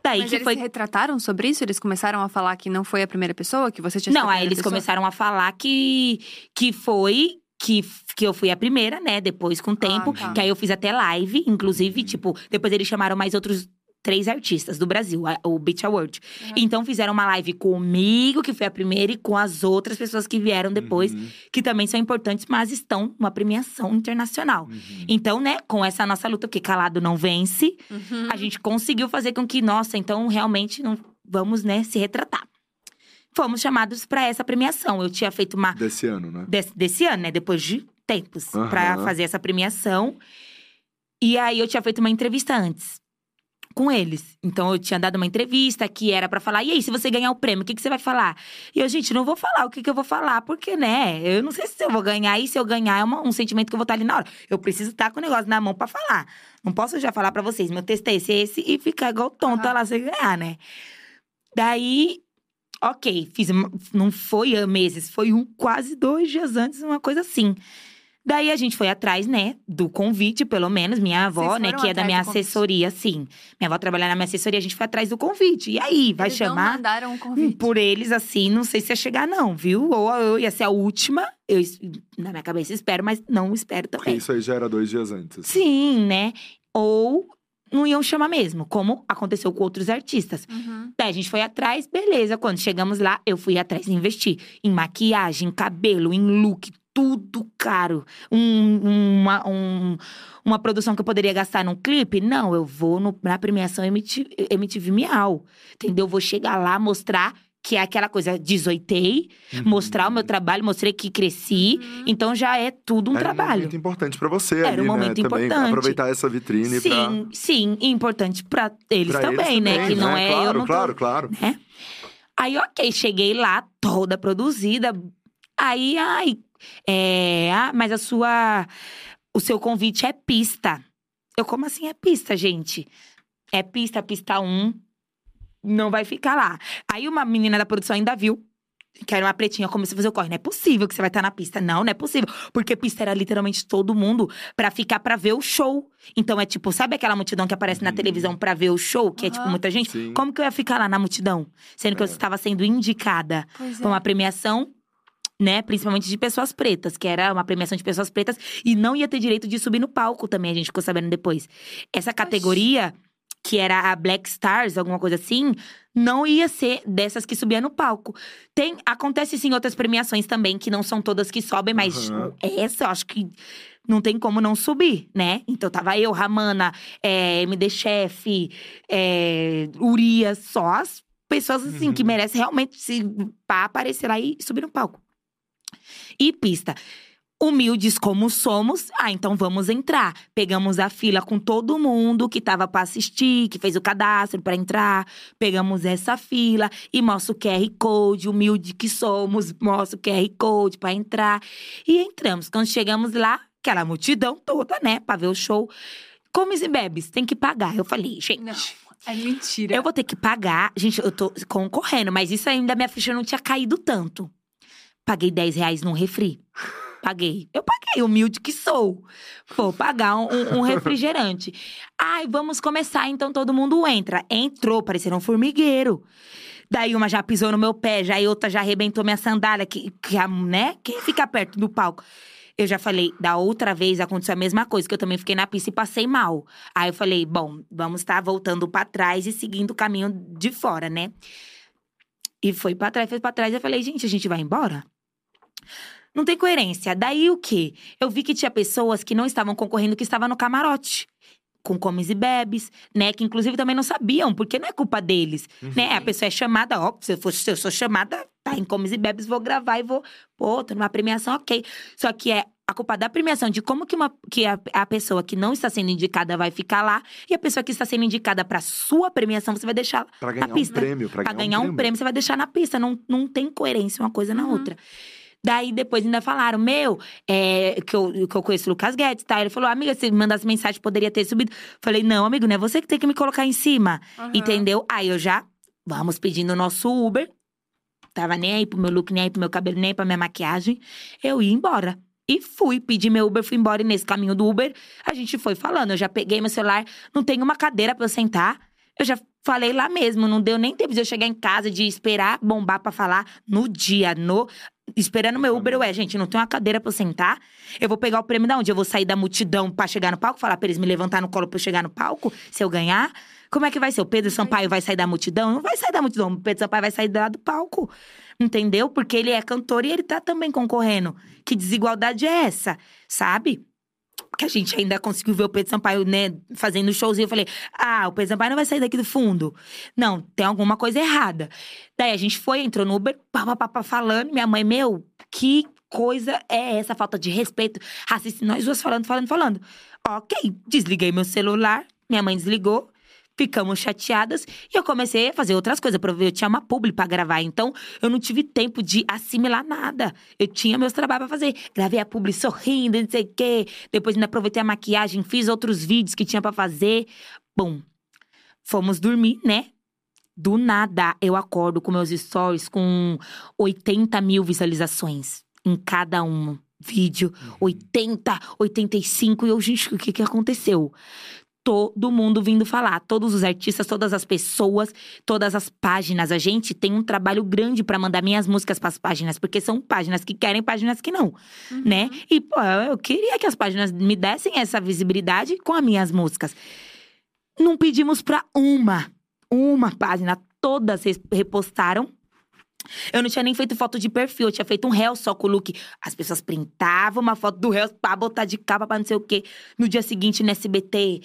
Daí Mas que eles foi. se retrataram sobre isso? Eles começaram a falar que não foi a primeira pessoa, que você tinha Não, aí eles pessoa? começaram a falar que, que foi. Que, que eu fui a primeira, né? Depois, com o tempo. tá. Que aí eu fiz até live, inclusive, tipo, depois eles chamaram mais outros três artistas do Brasil, a- o Beach Award. Então fizeram uma live comigo, que foi a primeira, e com as outras pessoas que vieram depois, Uhum, que também são importantes, mas estão numa premiação internacional. uhum. Então, né, com essa nossa luta, que calado não vence, Uhum. a gente conseguiu fazer com que, nossa, então realmente não vamos, né, se retratar. Fomos chamados para essa premiação. Eu tinha feito uma Desse ano, né? desse, desse ano, né, depois de tempos, pra Aham. fazer essa premiação. E aí eu tinha feito uma entrevista antes com eles. Então eu tinha dado uma entrevista que era pra falar: "E aí, se você ganhar o prêmio, o que que você vai falar?" E eu, gente, não vou falar o que que eu vou falar, porque né, eu não sei se eu vou ganhar e se eu ganhar é uma- um sentimento que eu vou estar ali na hora. Eu preciso estar com o negócio na mão pra falar. Não posso já falar pra vocês, meu texto é esse, esse e ficar igual tonta Aham. lá sem ganhar, né? Daí Ok, fiz. Não foi meses, foi um, quase dois dias antes, uma coisa assim. Daí a gente foi atrás, né, do convite, pelo menos. Minha avó, né, que é da minha assessoria, sim. Minha avó trabalha na minha assessoria, a gente foi atrás do convite. E aí, vai Eles não chamar? mandaram um Hum, convite. Por eles, assim, não sei se ia chegar, não, viu? Ou eu ia ser a última. Eu, na minha cabeça, espero, mas não espero Porque também. isso aí já era dois dias antes. Sim, né? Ou não iam chamar mesmo, como aconteceu com outros artistas. Uhum. Daí a gente foi atrás, beleza. Quando chegamos lá, eu fui atrás e investir em maquiagem, em cabelo, em look, tudo caro. Um- uma, um- uma produção que eu poderia gastar num clipe? Não, eu vou no- na premiação MTV, MTV Miau. Entendeu? Eu vou chegar lá, mostrar que é aquela coisa, desoitei, Uhum. mostrar o meu trabalho, mostrei que cresci. Uhum. Então já é tudo um Era um trabalho. momento importante pra você Era ali, um né? momento Também importante. aproveitar essa vitrine pra, Sim, sim, e importante pra eles, pra também, eles né? também, Que não é Claro, eu não tô- claro, claro. né? Aí, ok, cheguei lá, toda produzida. Aí, ai, é, ah, mas a sua. O seu convite é pista. Eu, como assim é pista, gente? É pista, pista 1. Não vai ficar lá. Aí, uma menina da produção ainda viu. Que era uma pretinha, começou a fazer o corre. Não é possível que você vai estar na pista. Não, não é possível. Porque pista era literalmente todo mundo pra ficar pra ver o show. Então é tipo, sabe aquela multidão que aparece na Uhum. televisão pra ver o show? Que é tipo muita gente? Sim. Como que eu ia ficar lá na multidão? Sendo que eu É. estava sendo indicada Pois é. pra uma premiação, né? Principalmente de pessoas pretas, que era uma premiação de pessoas pretas. E não ia ter direito de subir no palco também, a gente ficou sabendo depois. Essa categoria, que era a Black Stars, alguma coisa assim, não ia ser dessas que subia no palco. Tem, acontece sim outras premiações também, que não são todas que sobem, mas Aham. essa eu acho que não tem como não subir, né? Então tava eu, Ramana, é, MD Chef, é, Urias, só as pessoas assim Uhum. que merecem realmente se pá, aparecer lá e subir no palco. E pista. Humildes como somos, ah, então vamos entrar. Pegamos a fila com todo mundo que tava pra assistir, que fez o cadastro pra entrar. Pegamos essa fila e mostra o QR Code, humilde que somos, mostra o QR Code pra entrar. E entramos. Quando chegamos lá, aquela multidão toda, né, pra ver o show. Comes e bebes, tem que pagar. Eu falei, gente. Não, é mentira. Eu vou ter que pagar. Gente, eu tô concorrendo, mas isso ainda minha ficha não tinha caído tanto. Paguei 10 reais num refri. Paguei. Eu paguei, humilde que sou. Vou pagar um, um- refrigerante. Ai, vamos começar, então todo mundo entra. Entrou, parecendo um formigueiro. Daí uma já pisou no meu pé, já outra já arrebentou minha sandália, que, que né? Quem fica perto do palco? Eu já falei, da outra vez aconteceu a mesma coisa, que eu também fiquei na pista e passei mal. Aí eu falei, bom, vamos estar voltando pra trás e seguindo o caminho de fora, né? E foi pra trás, foi pra trás. Eu falei, gente, a gente vai embora? Não tem coerência. Daí o quê? Eu vi que tinha pessoas que não estavam concorrendo, que estavam no camarote. Com comes e bebes, né? Que inclusive também não sabiam, porque não é culpa deles, né? A pessoa é chamada, ó, se eu, for, se eu sou chamada, tá em comes e bebes, vou gravar e vou, pô, tô numa premiação, ok. Só que é a culpa da premiação, de como que, uma, que a, a pessoa que não está sendo indicada vai ficar lá, e a pessoa que está sendo indicada pra sua premiação, você vai deixar Pra na ganhar um pista. prêmio. Pra, Pra ganhar um prêmio, você vai deixar na pista. Não, não tem coerência uma coisa na Uhum. outra. Daí depois ainda falaram, meu, é, que, eu, que eu conheço o Lucas Guedes, tá? Ele falou, amiga, se mandasse mensagem, poderia ter subido. Falei, não, amigo, não é você que tem que me colocar em cima. Aham. Entendeu? Aí eu já, vamos pedindo o nosso Uber. Tava nem aí pro meu look, nem aí pro meu cabelo, nem aí pra minha maquiagem. Eu ia embora. E fui, pedi meu Uber, fui embora. E nesse caminho do Uber, a gente foi falando. Eu já peguei meu celular, não tem uma cadeira pra eu sentar. Eu já falei lá mesmo, não deu nem tempo de eu chegar em casa, de esperar bombar pra falar no dia, no. Esperando meu Uber, ué, gente, não tem uma cadeira pra eu sentar. Eu vou pegar o prêmio da onde? Eu vou sair da multidão pra chegar no palco, falar pra eles me levantar no colo pra eu chegar no palco, se eu ganhar? Como é que vai ser? O Pedro Sampaio vai sair da multidão? Não vai sair da multidão. O Pedro Sampaio vai sair lá do palco. Entendeu? Porque ele é cantor e ele tá também concorrendo. Que desigualdade é essa? Sabe? Que a gente ainda conseguiu ver o Pedro Sampaio, né, fazendo showzinho. Eu falei, ah, o Pedro Sampaio não vai sair daqui do fundo. Não, tem alguma coisa errada. Daí a gente foi, entrou no Uber, pá, pá, pá, pá, falando. Minha mãe, meu, que coisa é essa? Falta de respeito. Racista, nós duas falando, falando, falando. Ok, desliguei meu celular, minha mãe desligou. Ficamos chateadas e eu comecei a fazer outras coisas. Eu tinha uma publi pra gravar, então eu não tive tempo de assimilar nada. Eu tinha meus trabalhos pra fazer. Gravei a publi sorrindo, não sei o quê. Depois ainda aproveitei a maquiagem, fiz outros vídeos que tinha pra fazer. Bom, fomos dormir, né? Do nada, eu acordo com meus stories com 80 mil visualizações em cada um vídeo. 80, 85. E eu, gente, o que que aconteceu? Todo mundo vindo falar, todos os artistas, todas as pessoas, todas as páginas. A gente tem um trabalho grande pra mandar minhas músicas pras páginas, porque são páginas que querem, páginas que não, né? E, pô, eu queria que as páginas me dessem essa visibilidade com as minhas músicas. Não pedimos pra uma, uma página, todas repostaram. Eu não tinha nem feito foto de perfil, eu tinha feito um réu só com o look. As pessoas printavam uma foto do réu pra botar de capa pra não sei o quê. No dia seguinte, no SBT.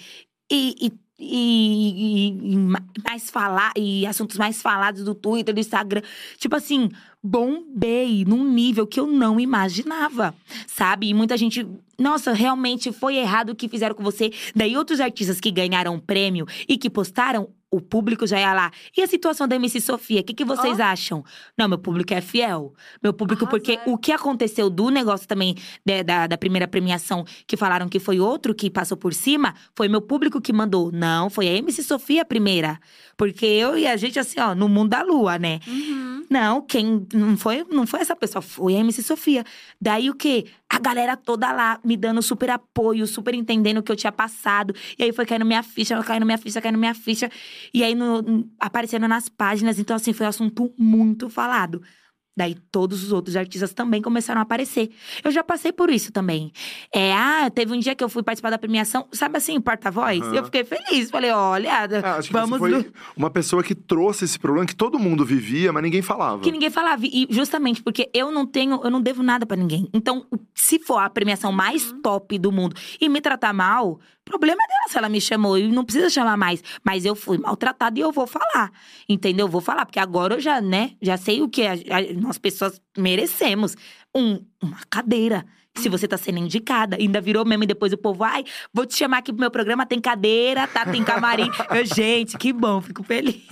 E, e, e- e- ma- mais falar, e assuntos mais falados do Twitter, do Instagram. Tipo assim, bombei num nível que eu não imaginava, sabe? E muita gente, nossa, realmente foi errado o que fizeram com você. Daí outros artistas que ganharam prêmio e que postaram, o público já ia lá. E a situação da MC Sofia, o que, que vocês acham? Não, meu público é fiel. Meu público, porque Arrasaram. o que aconteceu do negócio também de- da, da primeira premiação, que falaram que foi outro que passou por cima, foi meu público que mandou. Não, foi a MC Sofia a primeira. Porque eu e a gente, assim, ó, no mundo da lua, né? Uhum. Não, quem não foi, não foi essa pessoa, foi a MC Sofia. Daí o quê? A galera toda lá me dando super apoio, super entendendo o que eu tinha passado. E aí foi caindo minha ficha, caindo minha ficha, caindo minha ficha. E aí no- aparecendo nas páginas. Então, assim, foi um assunto muito falado. Daí todos os outros artistas também começaram a aparecer. Eu já passei por isso também. É, ah, teve um dia que eu fui participar da premiação, sabe assim, porta-voz? Aham. Eu fiquei feliz. Falei, olha, É, acho que vamos. você do- foi uma pessoa que trouxe esse problema que todo mundo vivia, mas ninguém falava. Que ninguém falava. E justamente porque eu não tenho, eu não devo nada pra ninguém. Então, se for a premiação mais top do mundo e me tratar mal, problema é dela se ela me chamou. E não precisa chamar mais. Mas eu fui maltratada e eu vou falar. Entendeu? Eu vou falar. Porque agora eu já, né, já sei o que a- a- nós pessoas merecemos. Um, uma cadeira. Se você tá sendo indicada, ainda virou meme depois o povo, ai, vou te chamar aqui pro meu programa, tem cadeira, tá? Tem camarim. eu, gente, que bom, fico feliz.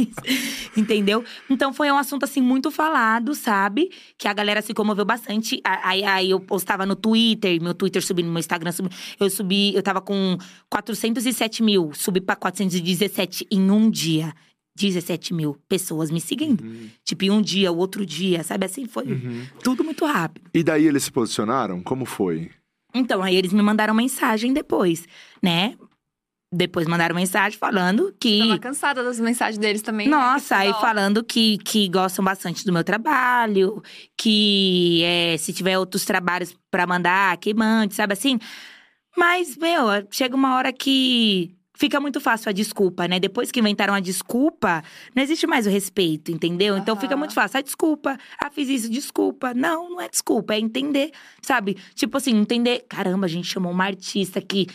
Entendeu? Então foi um assunto assim muito falado, sabe? Que a galera se comoveu bastante. Aí, aí eu postava no Twitter, meu Twitter subindo, meu Instagram subindo. Eu subi, eu tava com 407 mil, subi pra 417 em um dia. 17 mil pessoas me seguindo. Tipo, em um dia, o outro dia, sabe? Assim foi Uhum. tudo muito rápido. E daí eles se posicionaram? Como foi? Então, aí eles me mandaram mensagem depois, né? depois mandaram mensagem falando que. Tava cansada das mensagens deles também. né? Nossa, Que aí falando que, que gostam bastante do meu trabalho, que é, se tiver outros trabalhos pra mandar, que mande, sabe assim? Mas, meu, chega uma hora que fica muito fácil a desculpa, né? Depois que inventaram a desculpa, não existe mais o respeito, entendeu? Então fica muito fácil. Ah, desculpa. Ah, fiz isso, desculpa. Não, não é desculpa, é entender, sabe? Tipo assim, entender. Caramba, a gente chamou uma artista que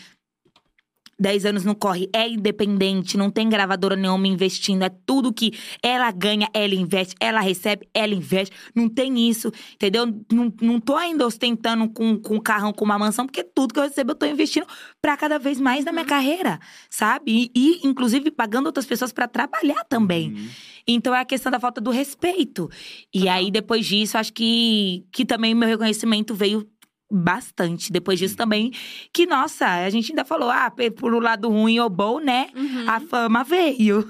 10 anos no corre, é independente, não tem gravadora nenhuma investindo, é tudo que ela ganha, ela investe, ela recebe, ela investe. Não tem isso, entendeu? Não, não tô ainda ostentando com, com um carrão, com uma mansão, porque tudo que eu recebo eu tô investindo pra cada vez mais na minha carreira, sabe? E, e, inclusive, pagando outras pessoas pra trabalhar também. Uhum. Então é a questão da falta do respeito. E aí, depois disso, acho que, que também meu reconhecimento veio bastante. Depois disso também, que, nossa, a gente ainda falou, ah, por o lado ruim ou bom, né? Uhum. A fama veio.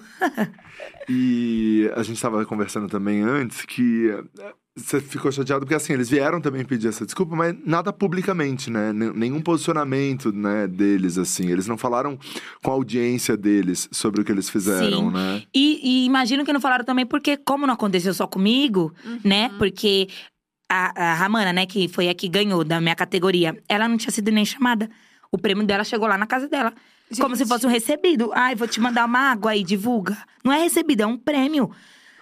E a gente tava conversando também antes que eh, você ficou chateado porque assim, eles vieram também pedir essa desculpa, mas nada publicamente, né? Nen- Nenhum posicionamento, né, deles assim. Eles não falaram com a audiência deles sobre o que eles fizeram, Sim. né? E, e imagino que não falaram também porque, como não aconteceu só comigo, Uhum. né? Porque a, a Ramana, né, que foi a que ganhou da minha categoria, ela não tinha sido nem chamada. O prêmio dela chegou lá na casa dela. Como se Gente. fosse um recebido. Ai, vou te mandar uma água aí, divulga. Não é recebido, é um prêmio.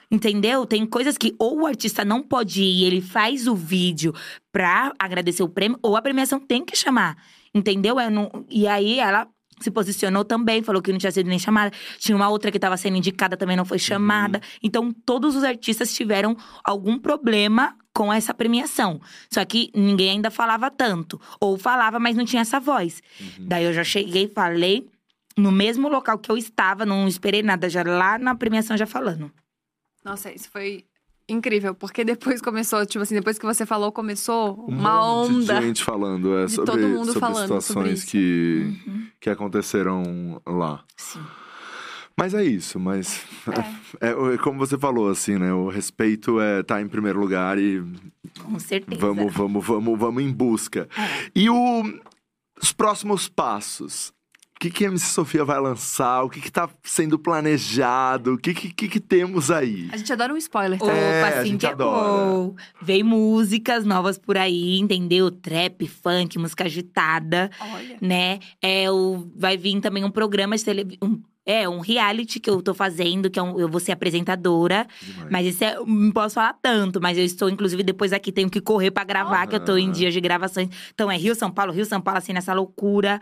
Entendeu? Tem coisas que ou o artista não pode ir, ele faz o vídeo pra agradecer o prêmio, ou a premiação tem que chamar. Entendeu? É não- E aí ela se posicionou também, falou que não tinha sido nem chamada. Tinha uma outra que estava sendo indicada, também não foi chamada. Então, todos os artistas tiveram algum problema com essa premiação. Só que ninguém ainda falava tanto. Ou falava, mas não tinha essa voz. Daí eu já cheguei e falei no mesmo local que eu estava, não esperei nada, já lá na premiação já falando. Nossa, isso foi incrível, porque depois começou, tipo assim, depois que você falou, começou Um uma monte onda. de gente falando é, de sobre, todo mundo sobre falando sobre situações isso. que, Uhum. que aconteceram lá. Sim. Mas é isso, mas é, é como você falou, assim, né? O respeito é tá em primeiro lugar e Com certeza. vamos, vamos, vamos, vamos em busca. É. E o, os próximos passos? O que, que a MC Sofia vai lançar? O que, que tá sendo planejado? O que, que, que, que temos aí? A gente adora um spoiler, tá? Opa, É, a assim gente que é adora. bom. Vem músicas novas por aí, entendeu? Trap, funk, música agitada, Olha. né? É, o, vai vir também um programa de televisão. Um, é, um reality que eu tô fazendo, que é um- eu vou ser apresentadora. Demais. Mas isso é, não posso falar tanto, mas eu estou, inclusive, depois aqui tenho que correr pra gravar, que eu tô em dias de gravações. Então é Rio, São Paulo, Rio, São Paulo, assim, nessa loucura.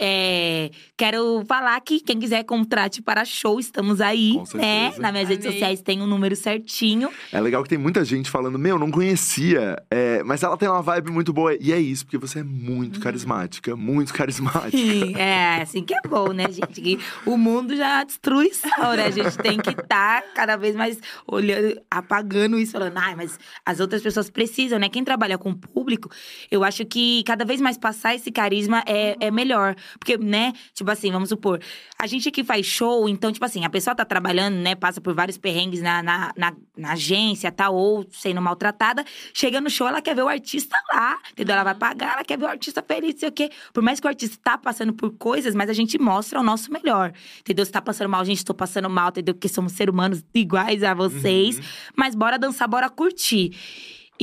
É, quero falar que quem quiser contrate para show, estamos aí, Com né? certeza. Nas minhas redes Amei. sociais tem o número certinho. É legal que tem muita gente falando, meu, não conhecia, é, mas ela tem uma vibe muito boa. E é isso, porque você é muito Uhum. carismática, muito carismática. Sim, é, assim que é bom, né, gente? Que o mundo já é destruição, né? A gente tem que estar cada vez mais olhando, apagando isso, falando, ai, mas as outras pessoas precisam, né? Quem trabalha com o público, eu acho que cada vez mais passar esse carisma é, é melhor. Porque, né, tipo assim, vamos supor, a gente aqui faz show, então, tipo assim, a pessoa tá trabalhando, né, passa por vários perrengues na, na, na, na agência, tal, ou sendo maltratada. Chega no show, ela quer ver o artista lá, entendeu? Ela vai pagar, ela quer ver o artista feliz, sei o quê. Por mais que o artista tá passando por coisas, mas a gente mostra o nosso melhor, entendeu? Se tá passando mal, gente tô passando mal, entendeu? Porque somos seres humanos iguais a vocês. Mas bora dançar, bora curtir.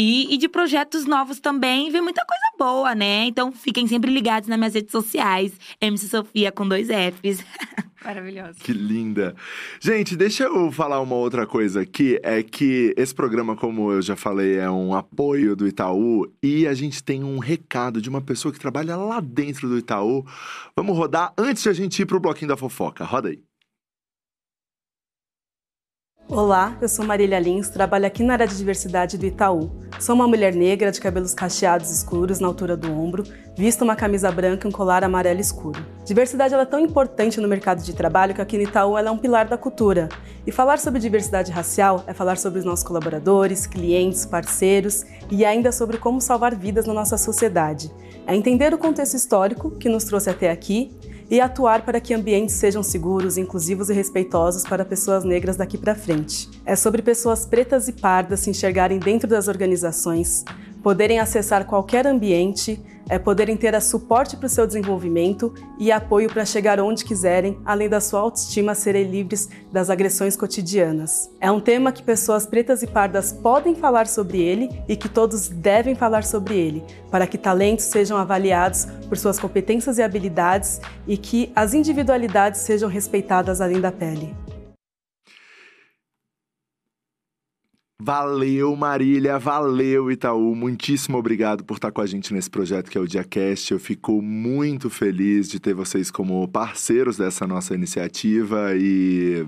E, e de projetos novos também, vem muita coisa boa, né? Então fiquem sempre ligados nas minhas redes sociais. MC Sofia com dois Fs. Maravilhosa. Que linda. Gente, deixa eu falar uma outra coisa aqui. É que esse programa, como eu já falei, é um apoio do Itaú. E a gente tem um recado de uma pessoa que trabalha lá dentro do Itaú. Vamos rodar antes de a gente ir pro bloquinho da fofoca. Roda aí. Olá, eu sou Marília Lins, trabalho aqui na área de diversidade do Itaú. Sou uma mulher negra de cabelos cacheados escuros na altura do ombro, visto uma camisa branca e um colar amarelo escuro. Diversidade é tão importante no mercado de trabalho que aqui no Itaú ela é um pilar da cultura. E falar sobre diversidade racial é falar sobre os nossos colaboradores, clientes, parceiros e ainda sobre como salvar vidas na nossa sociedade. É entender o contexto histórico que nos trouxe até aqui e atuar para que ambientes sejam seguros, inclusivos e respeitosos para pessoas negras daqui para frente. É sobre pessoas pretas e pardas se enxergarem dentro das organizações, poderem acessar qualquer ambiente, é poderem ter suporte para o seu desenvolvimento e apoio para chegar onde quiserem, além da sua autoestima serem livres das agressões cotidianas. É um tema que pessoas pretas e pardas podem falar sobre ele e que todos devem falar sobre ele, para que talentos sejam avaliados por suas competências e habilidades e que as individualidades sejam respeitadas além da pele. Valeu, Marília, valeu, Itaú. Muitíssimo obrigado por estar com a gente nesse projeto que é o DiaCast. Eu fico muito feliz de ter vocês como parceiros dessa nossa iniciativa e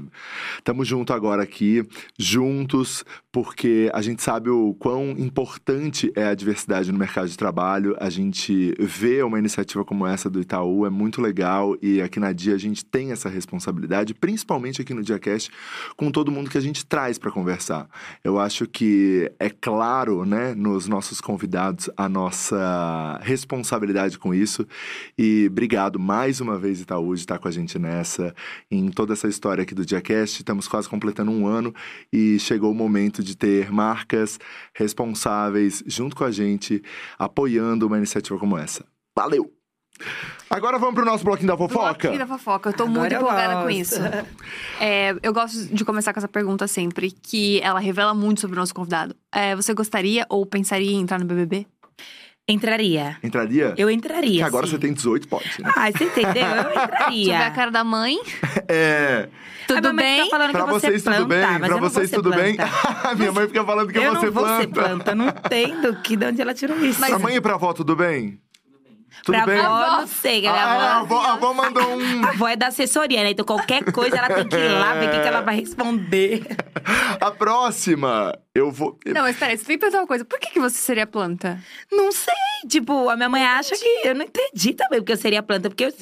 estamos junto agora aqui, juntos, porque a gente sabe o quão importante é a diversidade no mercado de trabalho. A gente vê uma iniciativa como essa do Itaú, é muito legal e aqui na Dia a gente tem essa responsabilidade, principalmente aqui no DiaCast, com todo mundo que a gente traz para conversar. Eu acho que é claro, né, nos nossos convidados a nossa responsabilidade com isso. E obrigado mais uma vez, Itaú, de estar com a gente nessa, em toda essa história aqui do DiaCast. Estamos quase completando um ano e chegou o momento de ter marcas responsáveis junto com a gente, apoiando uma iniciativa como essa. Valeu! Agora vamos pro nosso bloquinho da fofoca? Bloquinho da fofoca. Eu tô Agora muito eu empolgada com isso. É, eu gosto de começar com essa pergunta sempre, que ela revela muito sobre o nosso convidado. É, você gostaria ou pensaria em entrar no BBB? Entraria. Entraria? Eu entraria. Que agora sim. você tem 18, pode, né? Ah, você entendeu? Eu Deixa eu ver a entraria. cara da mãe. É. A Tudo minha mãe bem? falando Pra que você vocês planta, tudo bem? mas Pra vou vocês ser tudo bem? planta. Minha mãe fica falando que eu você não vou ser planta. planta, não entendo que de onde ela tirou isso. Pra mãe e pra avó, tudo bem? Tudo pra bem? avó, não sei. Ah, é, a avó, avó, a avó mandou um. a avó é da assessoria, né? Então qualquer coisa ela tem que ir lá ver o que, que ela vai responder. A próxima, eu vou. Não, mas peraí, você tem que perguntar uma coisa. Por que, que você seria planta? Não sei. Tipo, a minha mãe acha que. Eu não entendi também porque eu seria planta. Porque eu,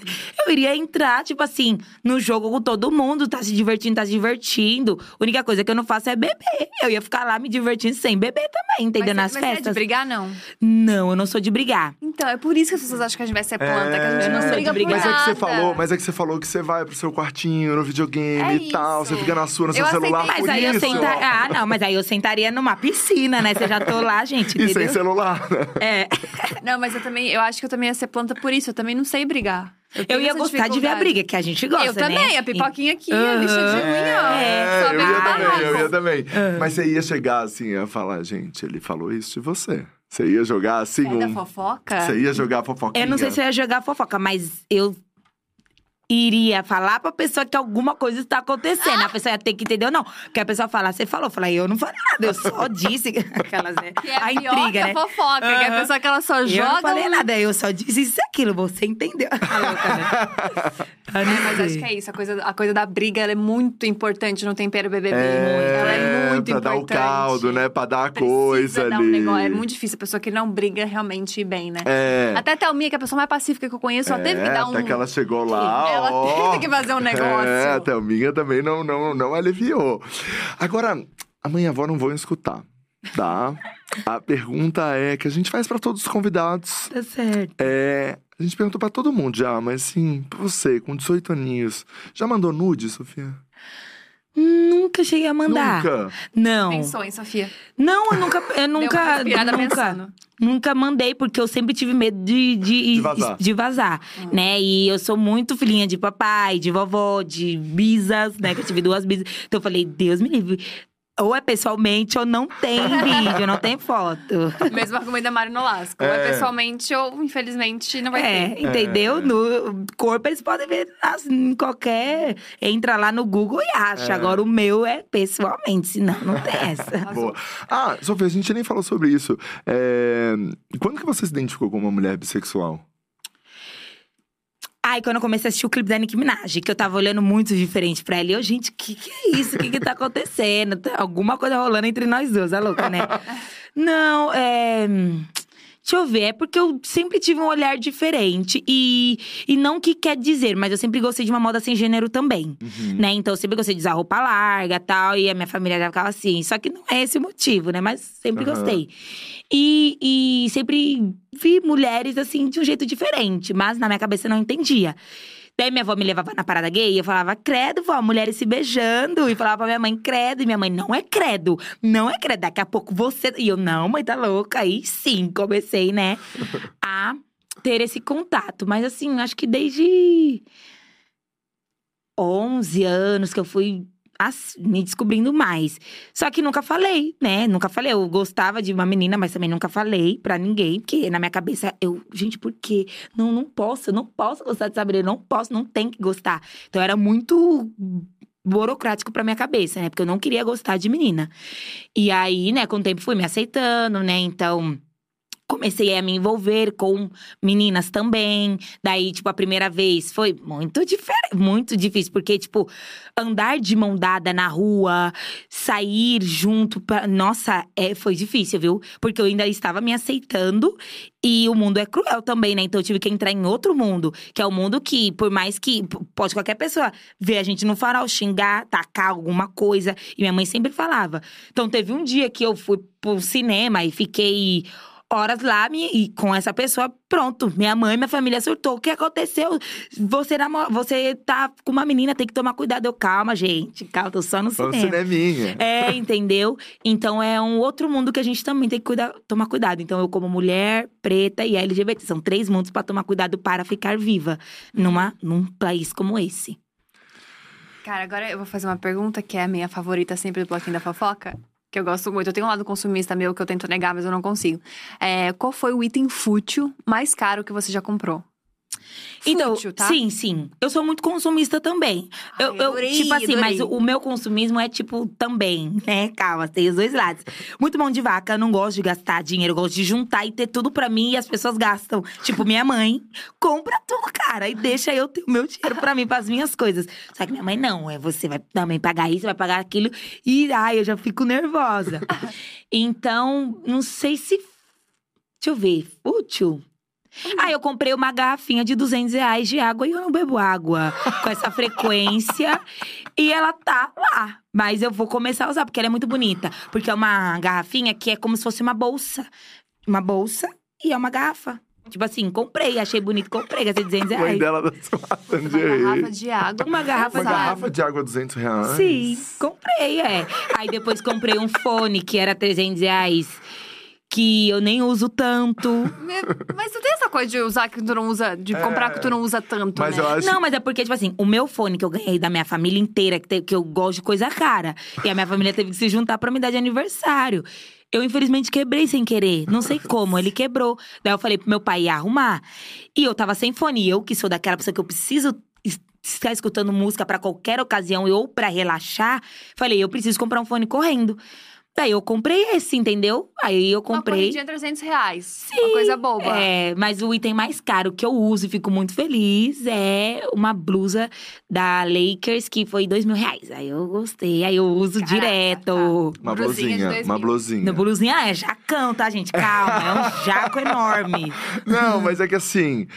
eu iria entrar, tipo assim, no jogo com todo mundo, tá se divertindo, tá se divertindo. A única coisa que eu não faço é beber. Eu ia ficar lá me divertindo sem beber também, entendeu? mas, Nas mas você é de festas. brigar, não? Não, eu não sou de brigar. Então, é por isso que as pessoas acham que a gente vai ser planta, que a gente não É, briga de por Mas é que você falou, mas é que você falou que você vai pro seu quartinho, no videogame É e tal, isso. você fica na sua, no seu Eu celular. aceitei. por Mas aí eu isso. sentaria. Ah, não, mas aí eu sentaria numa piscina, né? Você já tô lá, gente. E sem celular, né? É. Não, mas eu também, eu acho que eu também ia ser planta por isso. Eu também não sei brigar. Eu tenho ia gostar de ver a briga, que a gente gosta, Eu né? também, a pipoquinha aqui, a Aham. lixadinha, ó. É, Só eu ia também, eu ia também. Mas você ia chegar assim, ia falar, gente, ele falou isso de você. Você ia jogar assim É da um. fofoca? Você ia jogar fofoquinha. Eu não sei se eu ia jogar fofoca, mas eu iria falar pra pessoa que alguma coisa está acontecendo. A pessoa ia ter que entender ou não. Porque a pessoa fala, você falou, eu falei, eu não falei nada, eu só disse. Aquelas, né? Que é a pior intriga, que a né? fofoca, que é a pessoa que ela só Eu joga. não falei um- nada, eu só disse isso e aquilo, você entendeu. A louca, né? É, mas acho que é isso, a coisa, a coisa da briga ela é muito importante no tempero BBB. ela é muito pra dar o importante. caldo, né? Pra dar a Precisa coisa dar ali. um negócio. É muito difícil a pessoa que não briga realmente ir bem, né? É. Até a Thelminha, que é a pessoa mais pacífica que eu conheço, ela teve que É, dar um. Até que ela chegou lá, Ela teve que fazer um negócio. É, a Thelminha também não, não, não aliviou. Agora, a mãe e a avó não vão escutar, tá? A pergunta é que a gente faz pra todos os convidados. Tá certo. É, a gente perguntou pra todo mundo já, mas assim, pra você, com 18 aninhos, já mandou nude, Sofia? Nunca cheguei a mandar. Nunca. Não. Pensou, hein, Sofia? Não, eu nunca, eu nunca, nunca, pensando. nunca mandei, porque eu sempre tive medo de, de, De vazar. de vazar, né? E eu sou muito filhinha de papai, de vovó, de bisas, né? Que eu tive duas bisas. Então eu falei, Deus me livre. Ou é pessoalmente ou não tem vídeo, não tem foto. Mesmo argumento da Mari Nolasco. Ou É. é pessoalmente, ou infelizmente não vai É, ter. entendeu? No corpo eles podem ver assim, em qualquer. Entra lá no Google e acha. É. Agora o meu é pessoalmente, senão não tem essa. Boa. Ah, Sofia, a gente nem falou sobre isso. É, Quando que você se identificou como uma mulher bissexual? Ai, quando eu comecei a assistir o clipe da Nicki Minaj, que eu tava olhando muito diferente pra ela. E eu, gente, que que é isso? O que que tá acontecendo? Tá alguma coisa rolando entre nós duas, é louca, né? Não, é. Deixa eu ver, é porque eu sempre tive um olhar diferente. E, e não que quer dizer, mas eu sempre gostei de uma moda sem gênero também. Né? Então eu sempre gostei de usar roupa larga e tal. E a minha família já ficava assim. Só que não é esse o motivo, né? Mas sempre Aham. gostei. E, e sempre vi mulheres assim de um jeito diferente, mas na minha cabeça não entendia. Daí minha avó me levava na parada gay e eu falava, credo, vó, mulheres se beijando. E falava pra minha mãe, credo. E minha mãe, não é credo, não é credo. Daqui a pouco você. E eu, não, mãe, tá louca. Aí sim, comecei, né, a ter esse contato. Mas assim, acho que desde 11 anos que eu fui me descobrindo mais. Só que nunca falei, né? Nunca falei. Eu gostava de uma menina, mas também nunca falei pra ninguém. Porque na minha cabeça, eu… Gente, por quê? Não, não posso. Eu não posso gostar de Sabrina. Não posso, não tem que gostar. Então, era muito burocrático pra minha cabeça, né? Porque eu não queria gostar de menina. E aí, né, com o tempo fui me aceitando, né? Então… Comecei a me envolver com meninas também. Daí, tipo, a primeira vez foi muito diferente, muito difícil, porque, tipo, andar de mão dada na rua, sair junto. Pra... Nossa, é, foi difícil, viu? Porque eu ainda estava me aceitando e o mundo é cruel também, né? Então eu tive que entrar em outro mundo, que é o mundo que, por mais que pode qualquer pessoa ver a gente no farol, xingar, tacar alguma coisa. E minha mãe sempre falava. Então teve um dia que eu fui pro cinema e fiquei horas lá me- e com essa pessoa, pronto. Minha mãe, minha família surtou. O que aconteceu? Você, namora, você tá com uma menina, tem que tomar cuidado. Eu, calma, gente, calma, tô só no Foi um cinema. cineminha. É, entendeu? Então é um outro mundo que a gente também tem que cuidar, tomar cuidado. Então eu, como mulher preta e LGBT, são três mundos pra tomar cuidado para ficar viva numa, num país como esse. Cara, agora eu vou fazer uma pergunta que é a minha favorita sempre do Bloquinho da Fofoca. Que eu gosto muito. Eu tenho um lado consumista meu que eu tento negar, mas eu não consigo. É, qual foi o item fútil mais caro que você já comprou? Então, Fútil, tá? sim, sim. Eu sou muito consumista também. Eu, Ai, eu, adorei, tipo assim, mas o, adorei. o meu consumismo é tipo também, né? Calma, tem os dois lados. Muito mão de vaca, eu não gosto de gastar dinheiro, eu gosto de juntar e ter tudo pra mim e as pessoas gastam. Tipo, minha mãe compra tudo, cara, e deixa eu ter o meu dinheiro pra mim, pras minhas coisas. Só que minha mãe não, é você vai também pagar isso, vai pagar aquilo. E ai, eu já fico nervosa. então, não sei se. Deixa eu ver, útil. Ah, eu comprei uma garrafinha de 200 reais de água e eu não bebo água com essa frequência. e ela tá lá. Mas eu vou começar a usar, porque ela é muito bonita. Porque é uma garrafinha que é como se fosse uma bolsa. Uma bolsa e é uma garrafa. Tipo assim, comprei, achei bonito, comprei, gastei 200 A mãe reais. dela dançou Uma garrafa de água. Uma garrafa Uma de garrafa de água, 200 reais. Sim, comprei, é. Aí depois comprei um fone que era 300 reais. Que eu nem uso tanto. Mas tu tem essa coisa de usar que tu não usa, de comprar que tu não usa tanto, Mas né? eu acho Não, mas é porque, tipo assim, o meu fone que eu ganhei da minha família inteira, que, te- que eu gosto de coisa cara. E a minha família teve que se juntar pra me dar de aniversário. Eu, infelizmente, quebrei sem querer. Não sei como, ele quebrou. Daí eu falei pro meu pai ir arrumar. E eu tava sem fone. E eu, que sou daquela pessoa que eu preciso es- estar escutando música pra qualquer ocasião ou pra relaxar, falei, eu preciso comprar um fone correndo. Daí eu comprei esse, entendeu? Aí eu Uma comprei. corridinha 300 reais. Uma coisa boba. É, mas o item mais caro que eu uso e fico muito feliz é uma blusa da Lakers que foi dois mil reais. Aí eu gostei, aí eu uso Caraca, direto. Uma Blusinha de uma blusinha. Na blusinha é jacão, tá, gente? Calma, é um jaco enorme. Não, mas é que assim…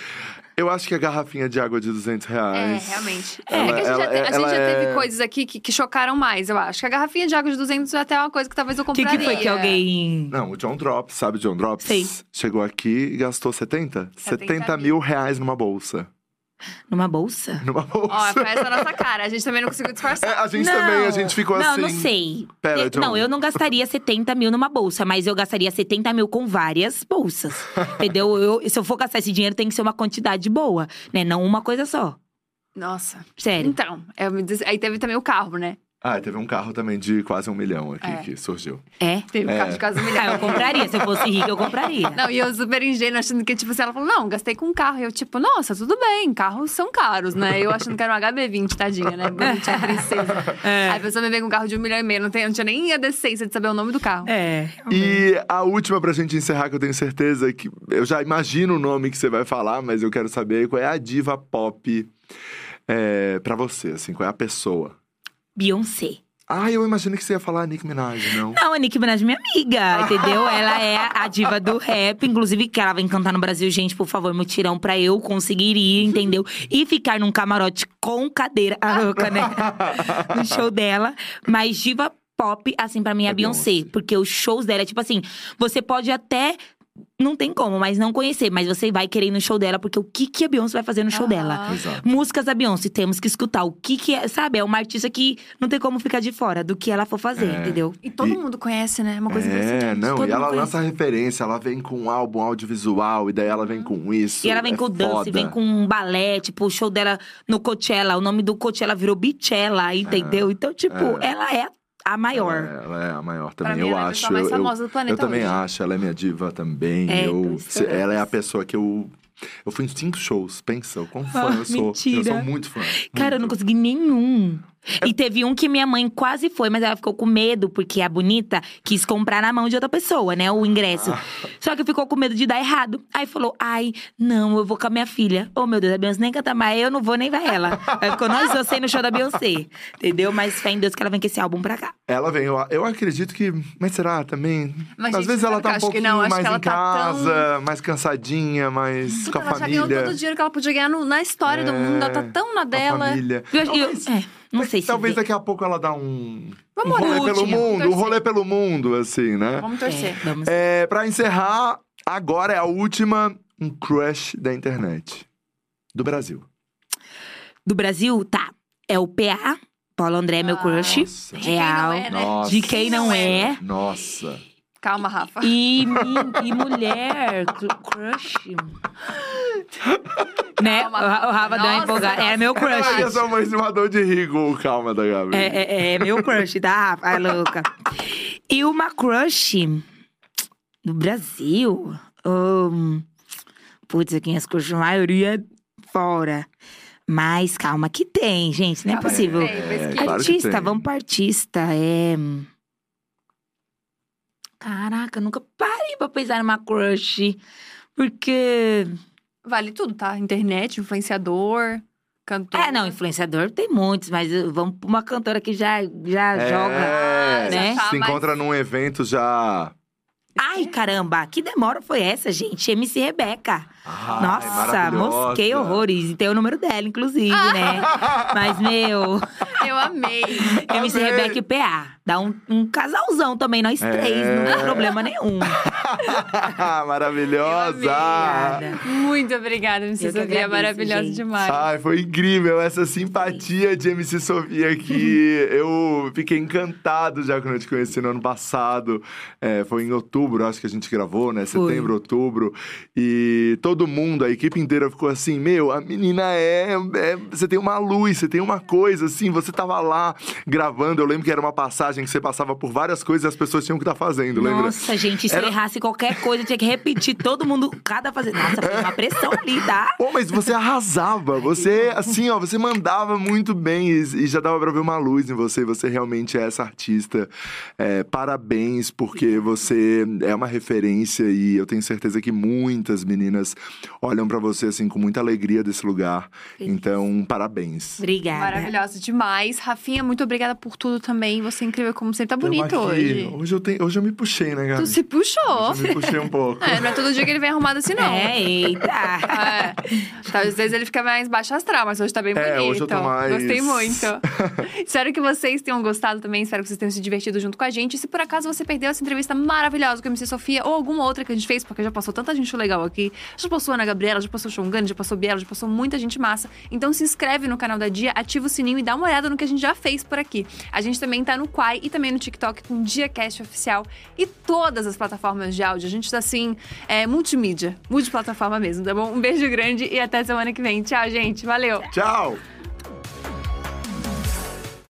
Eu acho que a garrafinha de água de 200 É, reais… realmente. Ela- é que a gente, já, ela- te- a gente ela já teve é- coisas aqui que, que chocaram mais, eu acho. Que a garrafinha de água de 200 é até uma coisa que talvez eu O que, compraria. que foi que alguém. Não, o John Drops, sabe o John Drops? Sei. Chegou aqui e gastou 70? 70 70 mil reais numa bolsa. Numa bolsa? Numa bolsa. Ó, foi essa a nossa cara. A gente também não conseguiu disfarçar. É, a gente também, a gente ficou não, assim… Não, sei. Pera, Eu-. Não, eu não gastaria 70 mil numa bolsa, mas eu gastaria 70 mil com várias bolsas. entendeu? Eu, se eu for gastar esse dinheiro, tem que ser uma quantidade boa, né? Não uma coisa só. Nossa. Sério. Então, eu me diz- aí teve também o carro, né? Ah, teve um carro também de quase um milhão aqui É. que surgiu. É? Teve o É. carro de casa Ah, milhar. eu compraria. Se eu fosse rica, eu compraria. Não, e eu super ingênua, achando que, tipo assim, ela falou, não, gastei com um carro. E eu, tipo, nossa, tudo bem, carros são caros, né? Eu achando que era um HB20, tadinha, né? Bonitinha princesa. É. Aí a pessoa me vem com um carro de um milhão e meio, não, tem, não tinha nem a decência de saber o nome do carro. É. E a última pra gente encerrar, que eu tenho certeza que… Eu já imagino o nome que você vai falar, mas eu quero saber qual é a diva pop é, pra você, assim. Qual é a pessoa? Beyoncé. Ah, eu imagino que você ia falar Nicki Minaj, não? Não, a Nicki Minaj é minha amiga, entendeu? Ela é a diva do rap. Inclusive, que ela vai cantar no Brasil. Gente, por favor, mutirão pra eu conseguir ir, entendeu? E ficar num camarote com cadeira. A louca, né? No show dela. Mas diva pop, assim, pra mim é, É a Beyoncé. Beyoncé. Porque os shows dela é tipo assim… Você pode até… não tem como, mas não conhecer. Mas você vai querer ir no show dela, porque o que, que a Beyoncé vai fazer no show Aham. dela? Exato. Músicas da Beyoncé, temos que escutar. O que que é, sabe? É uma artista que não tem como ficar de fora do que ela for fazer, É. entendeu? E todo E- mundo conhece, né? É uma coisa É, não, Todo e ela lança referência, ela vem com um álbum audiovisual, e daí ela vem com isso. E ela vem é com dance, foda. vem com um balé, tipo, o show dela no Coachella, o nome do Coachella virou Beachella, entendeu? Então, tipo, ela é a maior. Ela é, ela é a maior também, mim, eu ela é a acho. mais eu, eu- famosa do planeta eu também hoje. acho, ela é minha diva também. É, eu, se- ela é a pessoa que eu. Eu fui em cinco shows, pensa, quão fã Ah, eu sou. Eu mentira. sou muito fã. Cara, eu não muito. consegui nenhum. E teve um que minha mãe quase foi, mas ela ficou com medo, porque a bonita quis comprar na mão de outra pessoa, né? O ingresso. Ah. Só que ficou com medo de dar errado. Aí falou: ai, não, eu vou com a minha filha. Oh, meu Deus, a Beyoncé nem canta mais, eu não vou nem vai ela. Aí ficou nós dois no show da Beyoncé. Entendeu? Mas fé em Deus que ela vem com esse álbum pra cá. Ela vem, eu, eu acredito que. Mas será também? Mas, Às gente, vezes ela tá um pouquinho não, acho mais que ela em tá casa, mais cansadinha, mais Puta, com a ela já ganhou família. todo o dinheiro que ela podia ganhar no- na história do É, mundo. Ela tá tão na a dela. família. Eu, eu- é, não sei se. Talvez vê. daqui a pouco ela dá um. Vamos um rolê pelo mundo, um rolê pelo mundo, assim, né? Vamos torcer. É, vamos. É, pra encerrar, agora é a última, um crush da internet. Do Brasil. Do Brasil, tá. É o PA. Paulo André é meu Ah. crush. Nossa. De quem não Real. é, né? Nossa. De quem não é. Nossa. Calma, Rafa. E, e mulher, cru- crush. né? Calma, o, Ra- o Rafa deu uma Nossa, empolgada. É meu Ai, crush. eu sou uma estimador de rir com o calma da Gabi. É, é, é meu crush, tá, Rafa? Ai, louca. E uma crush no Brasil. Um, putz, aqui as crush, a maioria é fora. Mas calma que tem, gente. Não é Calma possível. tem, pesquisa. claro que artista, tem. vamos pra artista. É. Caraca, eu nunca parei pra pensar numa crush. Porque. Vale tudo, tá? Internet, influenciador, cantor. É, não, influenciador tem muitos, mas uh, vamos pra uma cantora que já, já É, joga. né? já tá Se encontra num evento já. Ai, caramba, que demora foi essa, gente? MC Rebeca. Ai, Nossa, mosquei horrores. E tem o número dela, inclusive, né? Mas, meu, Eu amei. MC Amei. Rebeca e PA. Dá um, um casalzão também, nós três. Não É. tem problema nenhum. Maravilhosa! Obrigada. Muito obrigada, MC Eu Sofia. agradeço, Maravilhosa gente. demais. Ai, foi incrível essa simpatia de MC Sofia aqui. eu fiquei encantado já quando eu te conheci no ano passado. É, foi em outubro, acho que a gente gravou, né? Foi. Setembro, outubro. E todo mundo, a equipe inteira ficou assim: Meu, a menina é, é- Você tem uma luz, você tem uma coisa, assim. Você tava lá gravando. Eu lembro que era uma passagem que você passava por várias coisas e as pessoas tinham que estar fazendo, lembra? Nossa, gente, se Era- errasse qualquer coisa, tinha que repetir todo mundo, cada fazer. Nossa, foi uma pressão ali, tá? Pô, mas você arrasava. Você, assim, ó, você mandava muito bem e, e já dava pra ver uma luz em você. Você realmente é essa artista. É, parabéns, porque você é uma referência e eu tenho certeza que muitas meninas olham pra você, assim, com muita alegria desse lugar. Então, parabéns. Obrigada. Maravilhosa demais. Rafinha, muito obrigada por tudo também. Você é incrível como sempre. Tá bonito hoje. Hoje eu, tenho, hoje eu me puxei, né, Gabi? Tu se puxou. Hoje eu me puxei um pouco. É, não é todo dia que ele vem arrumado assim, não. É, eita. É. Tá, Às vezes ele fica mais baixo astral, mas hoje tá bem É, bonito. hoje eu tô mais- Gostei muito. Espero que vocês tenham gostado também. Espero que vocês tenham se divertido junto com a gente. E se por acaso você perdeu essa entrevista maravilhosa a MC Sofia ou alguma outra que a gente fez, porque já passou tanta gente legal aqui. Já passou Ana Gabriela, já passou Xongana, já passou Biela, já passou muita gente massa. Então se inscreve no canal da Dia, ativa o sininho e dá uma olhada no que a gente já fez por aqui. A gente também tá no Quai e também no TikTok com DiaCast Oficial e todas as plataformas de áudio. A gente tá assim, é, multimídia, multiplataforma mesmo, tá bom? Um beijo grande e até semana que vem. Tchau, gente. Valeu! Tchau!